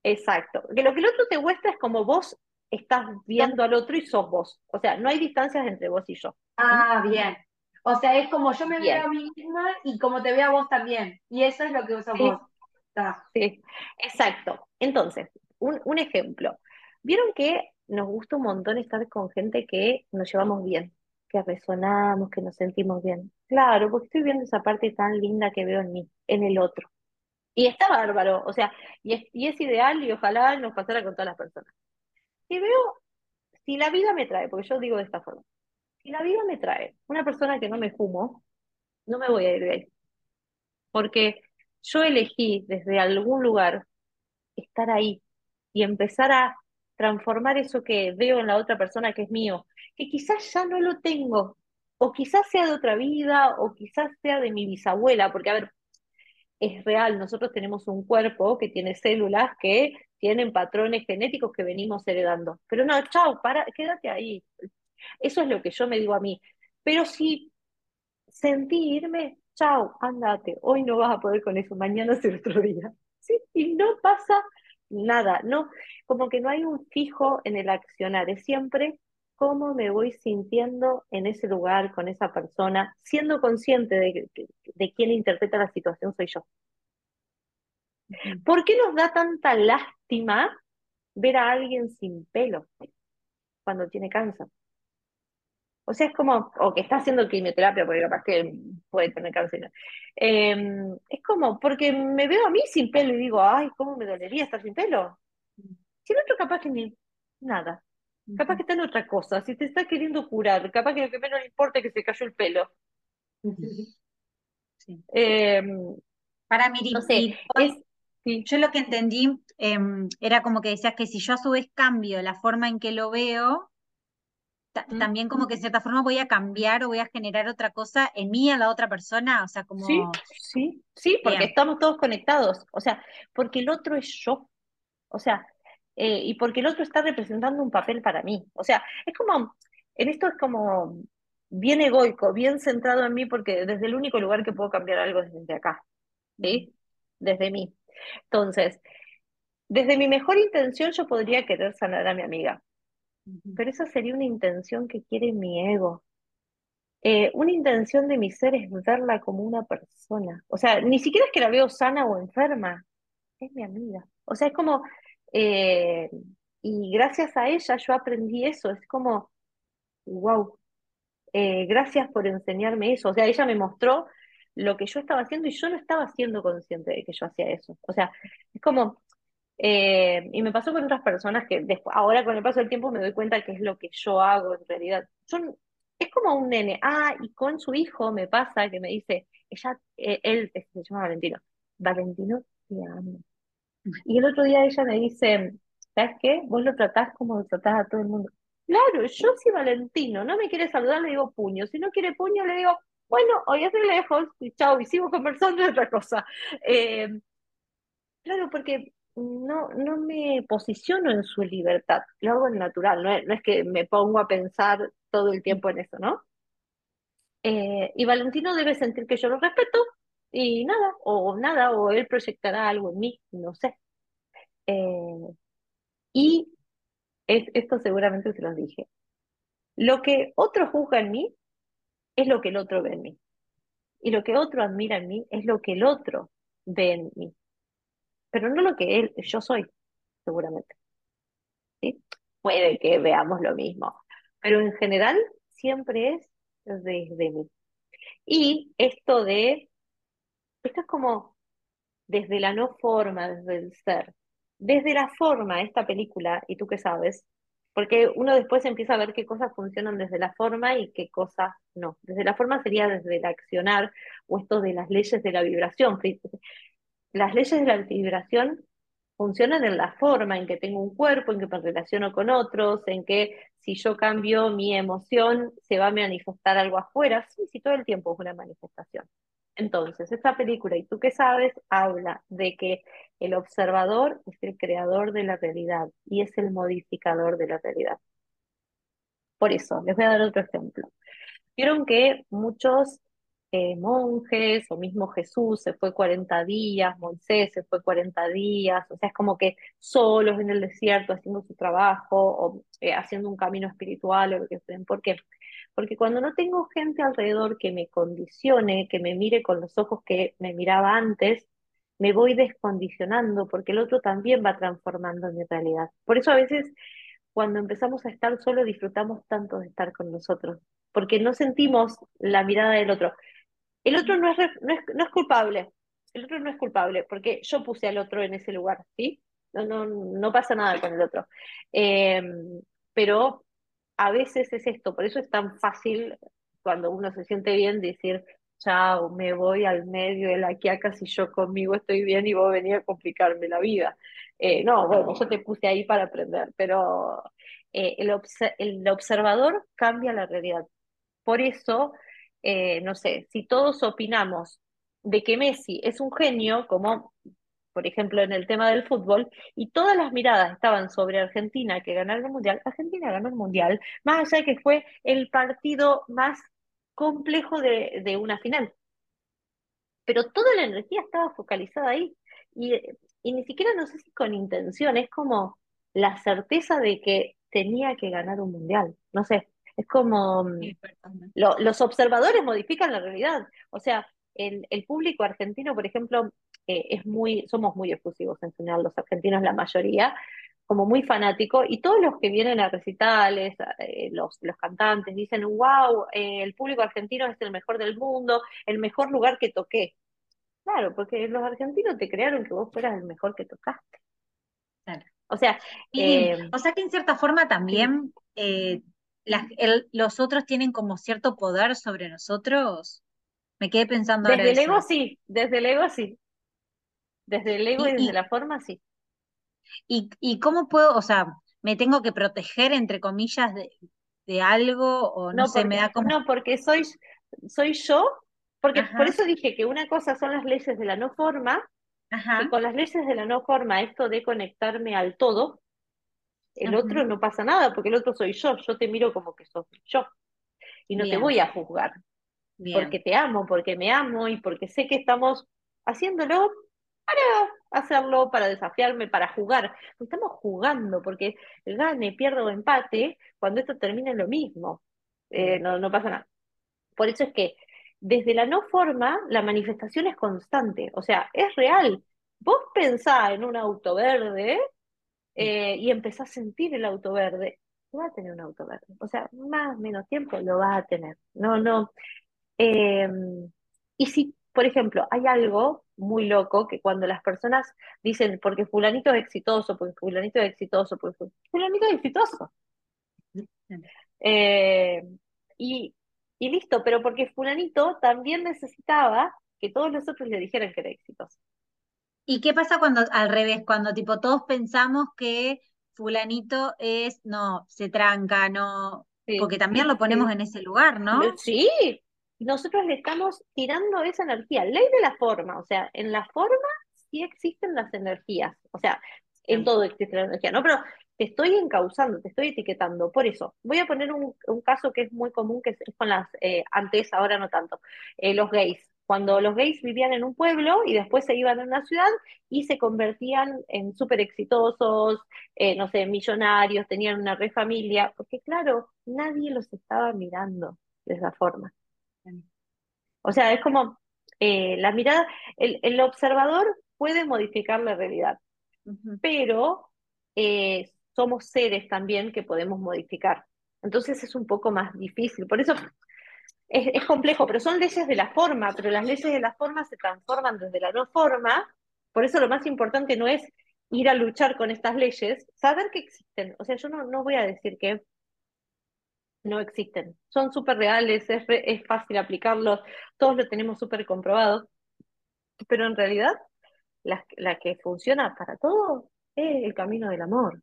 Exacto. Que lo que el otro te muestra es como vos estás viendo al otro y sos vos. O sea, no hay distancias entre vos y yo. Ah, bien. O sea, es como yo me veo a mí misma y como te veo a vos también. Y eso es lo que sos vos. Sí, exacto. Entonces, un, un ejemplo. Vieron que nos gusta un montón estar con gente que nos llevamos bien, que resonamos, que nos sentimos bien. Claro, porque estoy viendo esa parte tan linda que veo en mí, en el otro. Y está bárbaro, o sea, y es, y es ideal y ojalá nos pasara con todas las personas. Si veo, si la vida me trae, porque yo digo de esta forma, si la vida me trae una persona que no me fumo, no me voy a ir de ahí. Porque yo elegí desde algún lugar estar ahí y empezar a transformar eso que veo en la otra persona que es mío, que quizás ya no lo tengo, o quizás sea de otra vida, o quizás sea de mi bisabuela, porque a ver, es real. Nosotros tenemos un cuerpo que tiene células que tienen patrones genéticos que venimos heredando. Pero no, chao, para, quédate ahí. Eso es lo que yo me digo a mí. Pero si sentí irme, chao, andate. Hoy no vas a poder con eso, mañana es otro día. ¿Sí? Y no pasa nada, no, como que no hay un fijo en el accionar, es siempre cómo me voy sintiendo en ese lugar, con esa persona, siendo consciente de, de, de quién interpreta la situación soy yo. ¿Por qué nos da tanta lástima ver a alguien sin pelo cuando tiene cáncer? O sea, es como, o que está haciendo quimioterapia, porque capaz que puede tener cáncer. Em, es como, porque me veo a mí sin pelo y digo, ay, ¿cómo me dolería estar sin pelo? Si el otro capaz que ni nada. Capaz que está en otra cosa. Si te está queriendo curar, capaz que lo que menos le importa es que se cayó el pelo. Em, Para mí, no sé, yo lo que entendí em, era como que decías que si yo a su vez cambio la forma en que lo veo, también como que de cierta forma voy a cambiar o voy a generar otra cosa en mí, a la otra persona, o sea, como... Sí, sí, sí, porque estamos todos conectados, o sea, porque el otro es yo, o sea, eh, y porque el otro está representando un papel para mí, o sea, es como, en esto es como bien egoico, bien centrado en mí, porque desde el único lugar que puedo cambiar algo es desde acá, ¿sí? Desde mí. Entonces, desde mi mejor intención yo podría querer sanar a mi amiga, pero esa sería una intención que quiere mi ego. Eh, una intención de mi ser es verla como una persona. O sea, ni siquiera es que la veo sana o enferma, es mi amiga. O sea, es como, eh, y gracias a ella yo aprendí eso, es como, wow, eh, gracias por enseñarme eso. O sea, ella me mostró lo que yo estaba haciendo y yo no estaba siendo consciente de que yo hacía eso. O sea, es como, eh, y me pasó con otras personas que después, ahora con el paso del tiempo me doy cuenta que es lo que yo hago en realidad. Yo, es como un nene. Ah, y con su hijo me pasa que me dice, ella, eh, él se llama Valentino. Valentino, te amo. Y el otro día ella me dice, ¿sabes qué? Vos lo tratás como lo tratás a todo el mundo. Claro, yo soy Valentino, no me quiere saludar, le digo puño. Si no quiere puño, le digo, bueno, hoy estoy lejos, y chao, y sigo conversando de otra cosa. Eh, claro, porque no, no me posiciono en su libertad, lo hago en natural, no es, que me pongo a pensar todo el tiempo en eso, ¿no? Eh, y Valentino debe sentir que yo lo respeto y nada, o nada, o él proyectará algo en mí, no sé. Eh, y es, esto seguramente se los dije. Lo que otro juzga en mí es lo que el otro ve en mí. Y lo que otro admira en mí es lo que el otro ve en mí pero no lo que él, yo soy, seguramente. ¿Sí? Puede que veamos lo mismo, pero en general siempre es desde mí. Y esto de, esto es como desde la no forma, desde el ser. Desde la forma, esta película, y tú qué sabes, porque uno después empieza a ver qué cosas funcionan desde la forma y qué cosas no. Desde la forma sería desde el accionar o esto de las leyes de la vibración las leyes de la vibración funcionan en la forma en que tengo un cuerpo, en que me relaciono con otros, en que si yo cambio mi emoción se va a manifestar algo afuera. Sí, sí, todo el tiempo es una manifestación. Entonces, esta película, y tú qué sabes, habla de que el observador es el creador de la realidad y es el modificador de la realidad. Por eso, les voy a dar otro ejemplo. Vieron que muchos eh, monjes, o mismo Jesús se fue 40 días, Moisés se fue 40 días, o sea, es como que solos en el desierto haciendo su trabajo o eh, haciendo un camino espiritual o lo que sea. ¿Por qué? Porque cuando no tengo gente alrededor que me condicione, que me mire con los ojos que me miraba antes, me voy descondicionando porque el otro también va transformando mi realidad. Por eso a veces cuando empezamos a estar solo disfrutamos tanto de estar con nosotros, porque no sentimos la mirada del otro. El otro no es, no es, no es culpable, el otro no es culpable, porque yo puse al otro en ese lugar, ¿sí? No, no, no pasa nada con el otro. Em, pero a veces es esto, por eso es tan fácil cuando uno se siente bien decir, chao, me voy al medio de la quiaca si yo conmigo estoy bien y vos venís a complicarme la vida. Eh, no, bueno, yo te puse ahí para aprender, pero eh, el, el observador cambia la realidad. Por eso eh, no sé, si todos opinamos de que Messi es un genio, como por ejemplo en el tema del fútbol, y todas las miradas estaban sobre Argentina que ganaron el Mundial, Argentina ganó el Mundial, más allá de que fue el partido más complejo de, de una final. Pero toda la energía estaba focalizada ahí. Y, y ni siquiera no sé si con intención, es como la certeza de que tenía que ganar un mundial. No sé, es como mm, los observadores modifican la realidad. O sea, el, el público argentino, por ejemplo, eh, es muy, somos muy efusivos en general, los argentinos la mayoría, como muy fanático, y todos los que vienen a recitales, eh, los, los cantantes, dicen, wow, eh, el público argentino es el mejor del mundo, el mejor lugar que toqué. Claro, porque los argentinos te crearon que vos fueras el mejor que tocaste. O sea, eh, o sea que en cierta forma también los otros tienen como cierto poder sobre nosotros. Me quedé pensando desde el ego sí, desde el ego sí. Desde el ego y, desde la forma sí. Y, y, cómo puedo, o sea, me tengo que proteger, entre comillas, de, de algo, o no, sé, me da como... No, porque soy, soy yo, porque por eso dije que una cosa son las leyes de la no forma, y con las leyes de la no forma, esto de conectarme al todo, el otro no pasa nada, porque el otro soy yo, yo te miro como que sos yo, y no te voy a juzgar, porque te amo, porque me amo, y porque sé que estamos haciéndolo para hacerlo, para desafiarme, para jugar. Estamos jugando, porque gane, pierda o empate, cuando esto termine lo mismo. Eh, no, no pasa nada. Por eso es que desde la no forma, la manifestación es constante, o sea, es real. Vos pensás en un auto verde eh, y empezás a sentir el auto verde, va a tener un auto verde. O sea, más o menos tiempo lo va a tener. No, no. Eh, y si, por ejemplo, hay algo muy loco que cuando las personas dicen, porque fulanito es exitoso, porque fulanito es exitoso, porque fulanito es exitoso. Eh, y, y listo, pero porque fulanito también necesitaba que todos los otros le dijeran que era exitoso. ¿Y qué pasa cuando al revés, cuando tipo todos pensamos que fulanito es, no, se tranca, no, porque también lo ponemos en ese lugar, ¿no? Sí, nosotros le estamos tirando esa energía. Ley de la forma, o sea, en la forma sí existen las energías, o sea, en todo existe la energía, ¿no? Pero te estoy encauzando, te estoy etiquetando. Por eso, voy a poner un, caso que es muy común, que es con las, eh, antes, ahora no tanto, eh, los gays. Cuando los gays vivían en un pueblo y después se iban a una ciudad y se convertían en súper exitosos, eh, no sé, millonarios, tenían una re familia, porque claro, nadie los estaba mirando de esa forma. O sea, es como eh, la mirada, el, observador puede modificar la realidad, pero eh, somos seres también que podemos modificar. Entonces es un poco más difícil. Por eso es, complejo, pero son leyes de la forma, pero las leyes de la forma se transforman desde la no forma. Por eso lo más importante no es ir a luchar con estas leyes, saber que existen. O sea, yo no, no voy a decir que no existen. Son súper reales, es, es, fácil aplicarlos, todos lo tenemos súper comprobado, pero en realidad la, la, que funciona para todo es el camino del amor.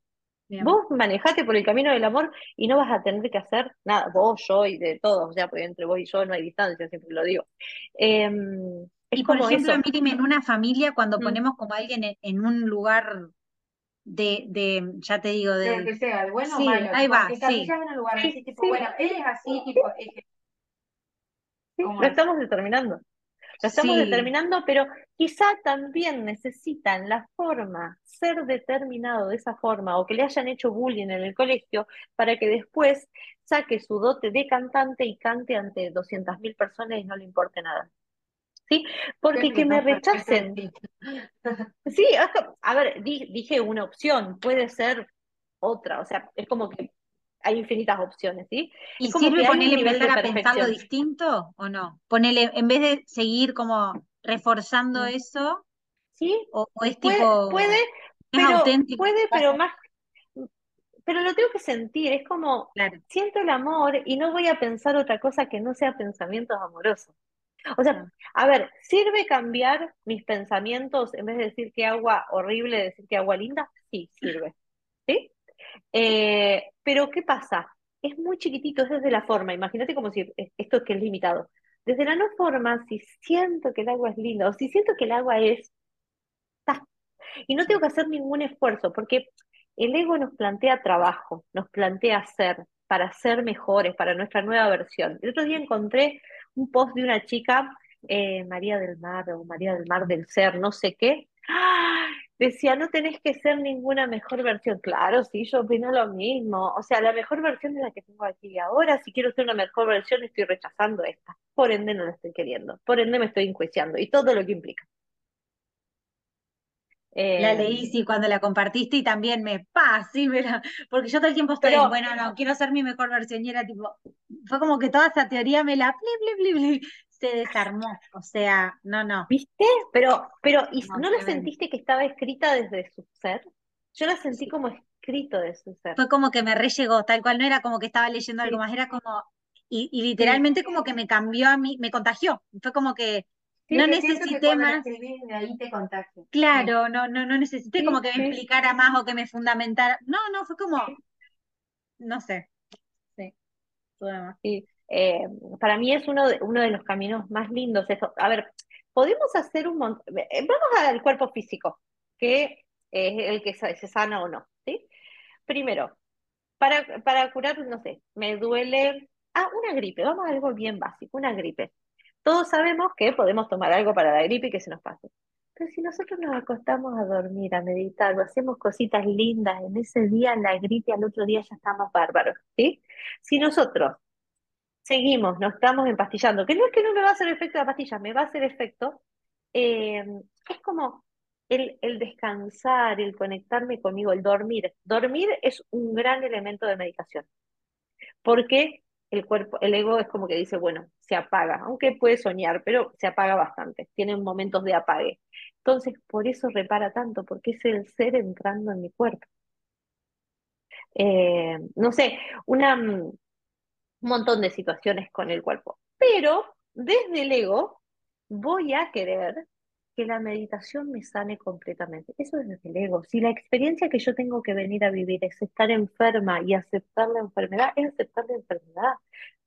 Vos manejate por el camino del amor y no vas a tener que hacer nada, vos, yo y de todos, o sea, porque entre vos y yo no hay distancia, siempre lo digo. Em, y por ejemplo, en una familia, cuando mm. ponemos como alguien en un lugar de, de, ya te digo, de... lo que sea, el bueno sí, o malo. Ahí va, sí. en un lugar así, tipo, bueno, él es así, tipo... lo estamos determinando. Lo estamos determinando, pero quizá también necesitan la forma, ser determinado de esa forma, o que le hayan hecho bullying en el colegio, para que después saque su dote de cantante y cante ante 200.000 personas y no le importe nada. ¿sí? Porque que me rechacen. Sí, a ver, dije una opción, puede ser otra, o sea, es como que hay infinitas opciones, ¿sí? ¿Y sirve ponerle empezar a pensarlo distinto o no? Ponele, en vez de seguir como reforzando mm. eso, ¿sí? O, es tipo... Puede, pero, puede, pero más... Pero lo tengo que sentir, es como, siento el amor y no voy a pensar otra cosa que no sea pensamientos amorosos. O sea, a ver, ¿sirve cambiar mis pensamientos en vez de decir que agua horrible, decir que agua linda? Sí, sirve. ¿Sí? Eh, pero ¿qué pasa? Es muy chiquitito, es desde la forma. Imagínate como si esto es que es limitado. Desde la no forma, si siento que el agua es linda o si siento que el agua es... Y no tengo que hacer ningún esfuerzo, porque el ego nos plantea trabajo, nos plantea hacer, para ser mejores, para nuestra nueva versión. El otro día encontré un post de una chica, eh, María del Mar o María del Mar del Ser, no sé qué. Decía, no tenés que ser ninguna mejor versión. Claro, sí, yo opino lo mismo. O sea, la mejor versión es la que tengo aquí y ahora. Si quiero ser una mejor versión, estoy rechazando esta. Por ende, no la estoy queriendo. Por ende, me estoy enjuiciando y todo lo que implica. la leí, sí, cuando la compartiste y también me, pa, sí, porque yo todo el tiempo estoy, bueno, no, quiero ser mi mejor versión y era tipo, fue como que toda esa teoría me la, se desarmó, o sea, no, no. ¿Viste? Pero, pero, ¿y no, la sentiste que estaba escrita desde su ser? Yo la sentí como escrito de su ser. Fue como que me rellegó, tal cual, no era como que estaba leyendo algo más, era como, y, y literalmente como que me cambió a mí, me contagió, fue como que no necesité más. ahí te Claro, no, no, no necesité como que me explicara más o que me fundamentara. No, no, fue como, no sé. Sí, sí. Eh, para mí es uno de, uno de los caminos más lindos. Eso. A ver, podemos hacer un montón. Eh, vamos al cuerpo físico, que es el que se sana o no. ¿sí? Primero, para, para curar, no sé, me duele. Ah, una gripe, vamos a algo bien básico, una gripe. Todos sabemos que podemos tomar algo para la gripe y que se nos pase. Pero si nosotros nos acostamos a dormir, a meditar, o hacemos cositas lindas, en ese día la gripe al otro día ya está más bárbaro, ¿sí? Si nosotros seguimos, nos estamos empastillando, que no es que no me va a hacer efecto la pastilla, me va a hacer efecto, eh, es como el, descansar, el conectarme conmigo, el dormir. Dormir es un gran elemento de meditación, porque el cuerpo, el ego es como que dice, bueno, se apaga, aunque puede soñar, pero se apaga bastante, tiene momentos de apague. Entonces, por eso repara tanto, porque es el ser entrando en mi cuerpo. Eh, no sé, una, mm, un montón de situaciones con el cuerpo, pero desde el ego voy a querer que la meditación me sane completamente. Eso es desde el ego. Si la experiencia que yo tengo que venir a vivir es estar enferma y aceptar la enfermedad, es aceptar la enfermedad.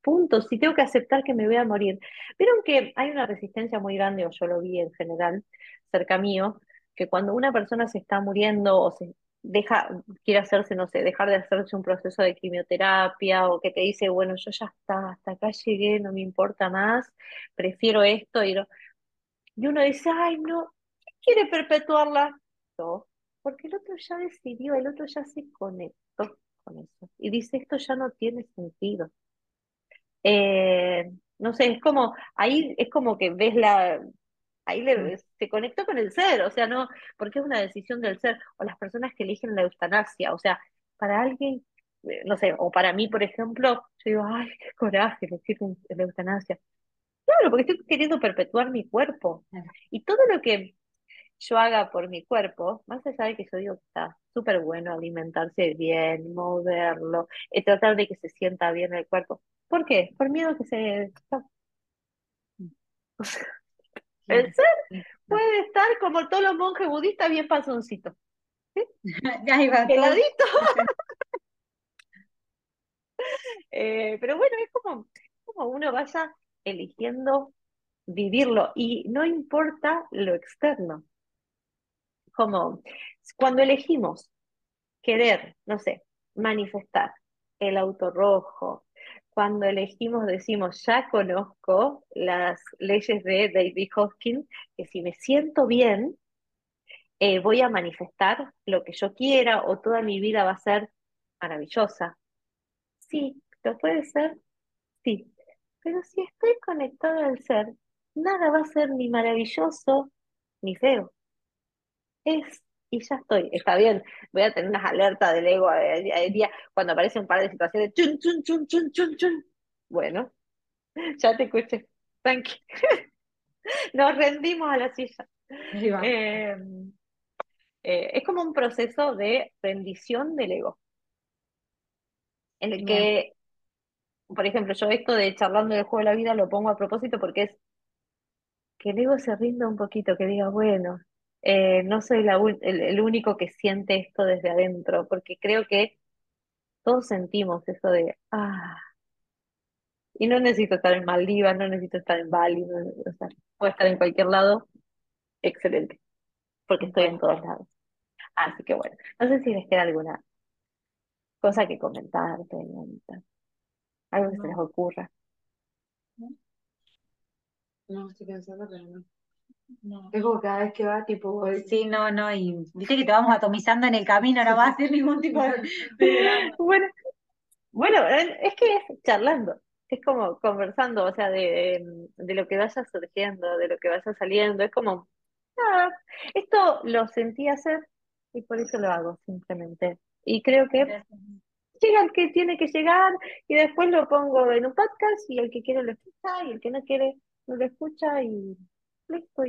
Punto. Si tengo que aceptar que me voy a morir. Vieron que hay una resistencia muy grande, o yo lo vi en general, cerca mío, que cuando una persona se está muriendo o se deja, quiere hacerse, no sé, dejar de hacerse un proceso de quimioterapia o que te dice, bueno, yo ya está, hasta acá llegué, no me importa más, prefiero esto y no y uno dice, ay, no, quiere perpetuarla? No, porque el otro ya decidió, el otro ya se conectó con eso. Y dice, esto ya no tiene sentido. Eh, no sé, es como, ahí es como que ves la, ahí le, se conectó con el ser, o sea, no, porque es una decisión del ser, o las personas que eligen la eutanasia, o sea, para alguien, eh, no sé, o para mí, por ejemplo, yo digo, ay, qué coraje elegir la eutanasia. Claro, porque estoy queriendo perpetuar mi cuerpo. Y todo lo que yo haga por mi cuerpo, más allá de que yo digo que está súper bueno alimentarse bien, moverlo, eh, tratar de que se sienta bien el cuerpo. ¿Por qué? Por miedo a que se... El ser puede estar como todos los monjes budistas bien pasoncito. ¿sí? Ahí va Peladito. eh, pero bueno, es como, como uno vaya eligiendo vivirlo y no importa lo externo. Como cuando elegimos querer, no sé, manifestar el auto rojo, cuando elegimos decimos, ya conozco las leyes de David Hopkins, que si me siento bien, eh, voy a manifestar lo que yo quiera o toda mi vida va a ser maravillosa. Sí, lo puede ser, sí, pero si estoy conectada al ser, nada va a ser ni maravilloso ni feo. Es, y ya estoy, está bien. Voy a tener unas alertas del ego día cuando aparece un par de situaciones. Chun, chun, chun, chun, chun, chun. Bueno, ya te escuché. Tranqui. Nos rendimos a la silla. Eh, eh, es como un proceso de rendición del ego. En el que por ejemplo, yo esto de charlando del juego de la vida lo pongo a propósito porque es que el ego se rinda un poquito, que diga, bueno, eh, no soy la, el, único que siente esto desde adentro, porque creo que todos sentimos eso de, ah, y no necesito estar en Maldivas, no necesito estar en Bali, o sea, puedo estar en cualquier lado, excelente, porque estoy en todos lados. Así que bueno, no sé si les queda alguna cosa que comentar, preguntar. Algo que se les ocurra. No, estoy pensando, pero no. No. Es como cada vez que va, tipo, Sí, no, no, y viste que te vamos atomizando en el camino, no va a hacer ningún tipo de... Bueno, bueno, es que es charlando, es como conversando, o sea, de, de lo que vaya surgiendo, de lo que vaya saliendo, es como, nada, esto lo sentí hacer y por eso lo hago simplemente. Y creo que llega el que tiene que llegar y después lo pongo en un podcast y el que quiere lo escucha y el que no quiere no lo escucha y listo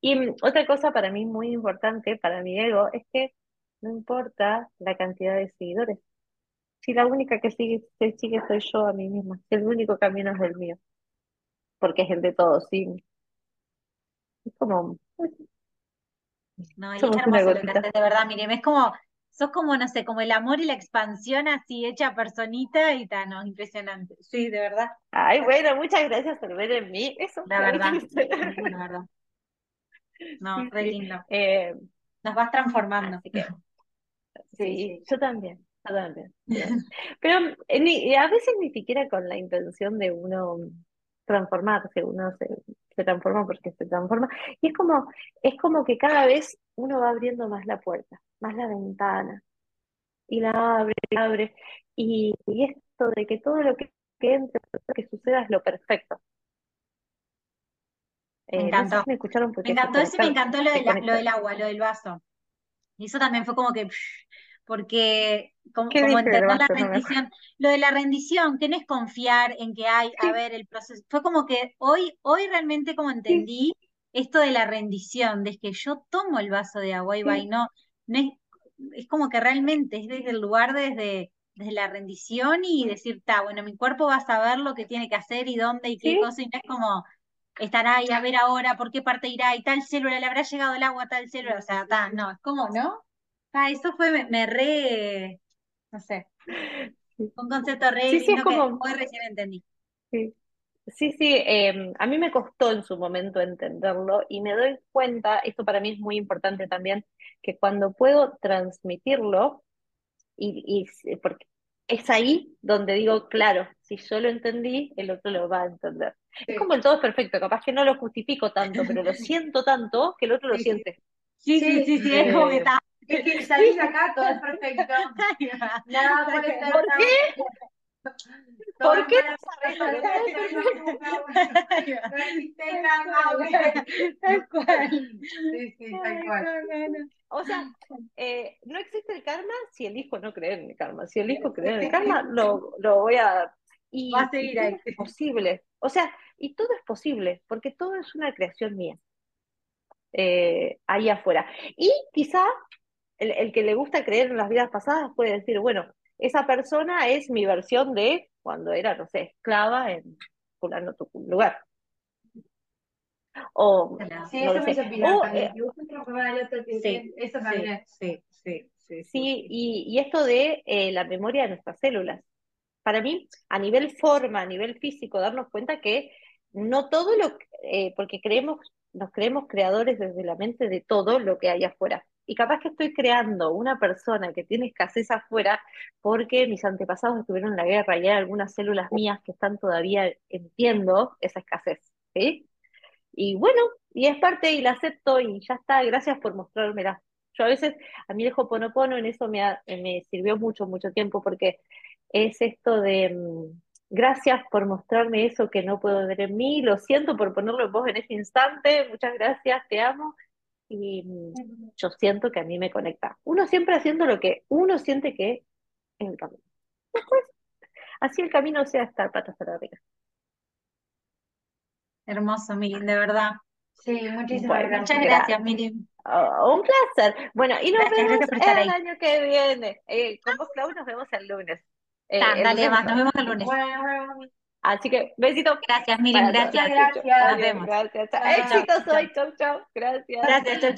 y mm, otra cosa para mí muy importante, para mi ego, es que no importa la cantidad de seguidores. Si la única que sigue, se sigue soy yo a mí misma, si el único camino es el mío, porque es el de todos, sí. Es como, No, es hermoso lo que haces, de verdad, Miriam. Es como, sos como, no sé, como el amor y la expansión así hecha personita y tan, no, impresionante. Sí, de verdad, Ay, bueno, muchas gracias por ver en mí. Eso, la verdad, la verdad. No, Sí, re sí. lindo. Eh, Nos vas transformando. así que Sí, sí, sí. yo también, yo también. yo también. Pero eh, ni- a veces ni siquiera con la intención de uno transformarse, uno se, se transforma porque se transforma. Y es como, es como que cada vez uno va abriendo más la puerta, más la ventana, y la abre, y la abre. Y, y esto de que todo lo que, que entre, todo lo que suceda es lo perfecto. Me Eh, no sé encantó. si me escucharon porque encantó eso y me encantó lo, se de la- lo conectaron. del agua, lo del vaso. Y eso también fue como que, porque como, ¿Qué como la? No rendición, lo de la rendición, que no es confiar en que hay, a ver, el proceso. Fue como que hoy, hoy realmente como entendí esto de la rendición, de que yo tomo el vaso de agua y va, y Sí. no, no es, es como que realmente es desde el lugar, desde, desde la rendición y decir, ta, bueno, mi cuerpo va a saber lo que tiene que hacer y dónde y qué Sí, cosa, y no es como estará y a ver ahora por qué parte irá y tal célula le habrá llegado el agua a tal célula, o sea, ta, no, es como, ¿no? Ah, eso fue, me, me re, no sé, un concepto re sí, sí, es que como, hoy recién entendí. sí, sí, sí, eh, a mí me costó en su momento entenderlo y me doy cuenta, esto para mí es muy importante también, que cuando puedo transmitirlo, y, porque es ahí donde digo, claro, si yo lo entendí, el otro lo va a entender. Es como el todo es perfecto, capaz que no lo justifico tanto, pero lo siento tanto que el otro lo sí, siente. Sí, sí, sí, Sí, sí, es como que está. es que salís de acá, todo es perfecto. Nada puede ser ¿por tan. qué? ¿Por qué no sabes? No existe güey. Tal cual. Sí, sí, tal Ay, cual. no, no, no. O sea, eh, no existe el karma si elijo no creer en el karma. Si elijo creer en el karma, lo, lo voy a... Y, Va a y seguir todo ahí. es posible. O sea, y todo es posible, porque todo es una creación mía, eh, ahí afuera. Y quizá el, el que le gusta creer en las vidas pasadas puede decir, bueno, esa persona es mi versión de cuando era, no sé, esclava en fulano tu lugar. O. Sí, no eso me hizo eh, Sí, eso sí, también. sí, sí, sí, sí, Sí, sí. y, y esto de eh, la memoria de nuestras células. Para mí, a nivel forma, a nivel físico, darnos cuenta que no todo lo, eh, porque creemos, nos creemos creadores desde la mente de todo lo que hay afuera. Y capaz que estoy creando una persona que tiene escasez afuera porque mis antepasados estuvieron en la guerra y hay algunas células mías que están todavía entiendo esa escasez, ¿sí? Y bueno, y es parte y la acepto y ya está, gracias por mostrármela. Yo a veces, a mí el Hoponopono en eso me, ha- me sirvió mucho, mucho tiempo, porque es esto de mm, gracias por mostrarme eso que no puedo ver en mí, lo siento por ponerlo en vos en este instante, muchas gracias, te amo, y yo siento que a mí me conecta. Uno siempre haciendo lo que uno siente que es el camino. Después, así el camino sea estar patas para arriba. Hermoso, Miriam, de verdad. Sí, muchísimas Bueno, gracias. Muchas gracias, Miriam. Oh, un placer. Bueno, y nos Gracias, vemos gracias el ahí. año que viene. Eh, con vos, Clau, nos vemos el lunes. Eh, Ta, el dale, lunes más, nos no. vemos el lunes. Bueno, Así que, besito Gracias, Miriam, gracias. gracias. Nos vemos. gracias. Éxitos hoy. Chau, chau. Gracias. Gracias, chau, chau.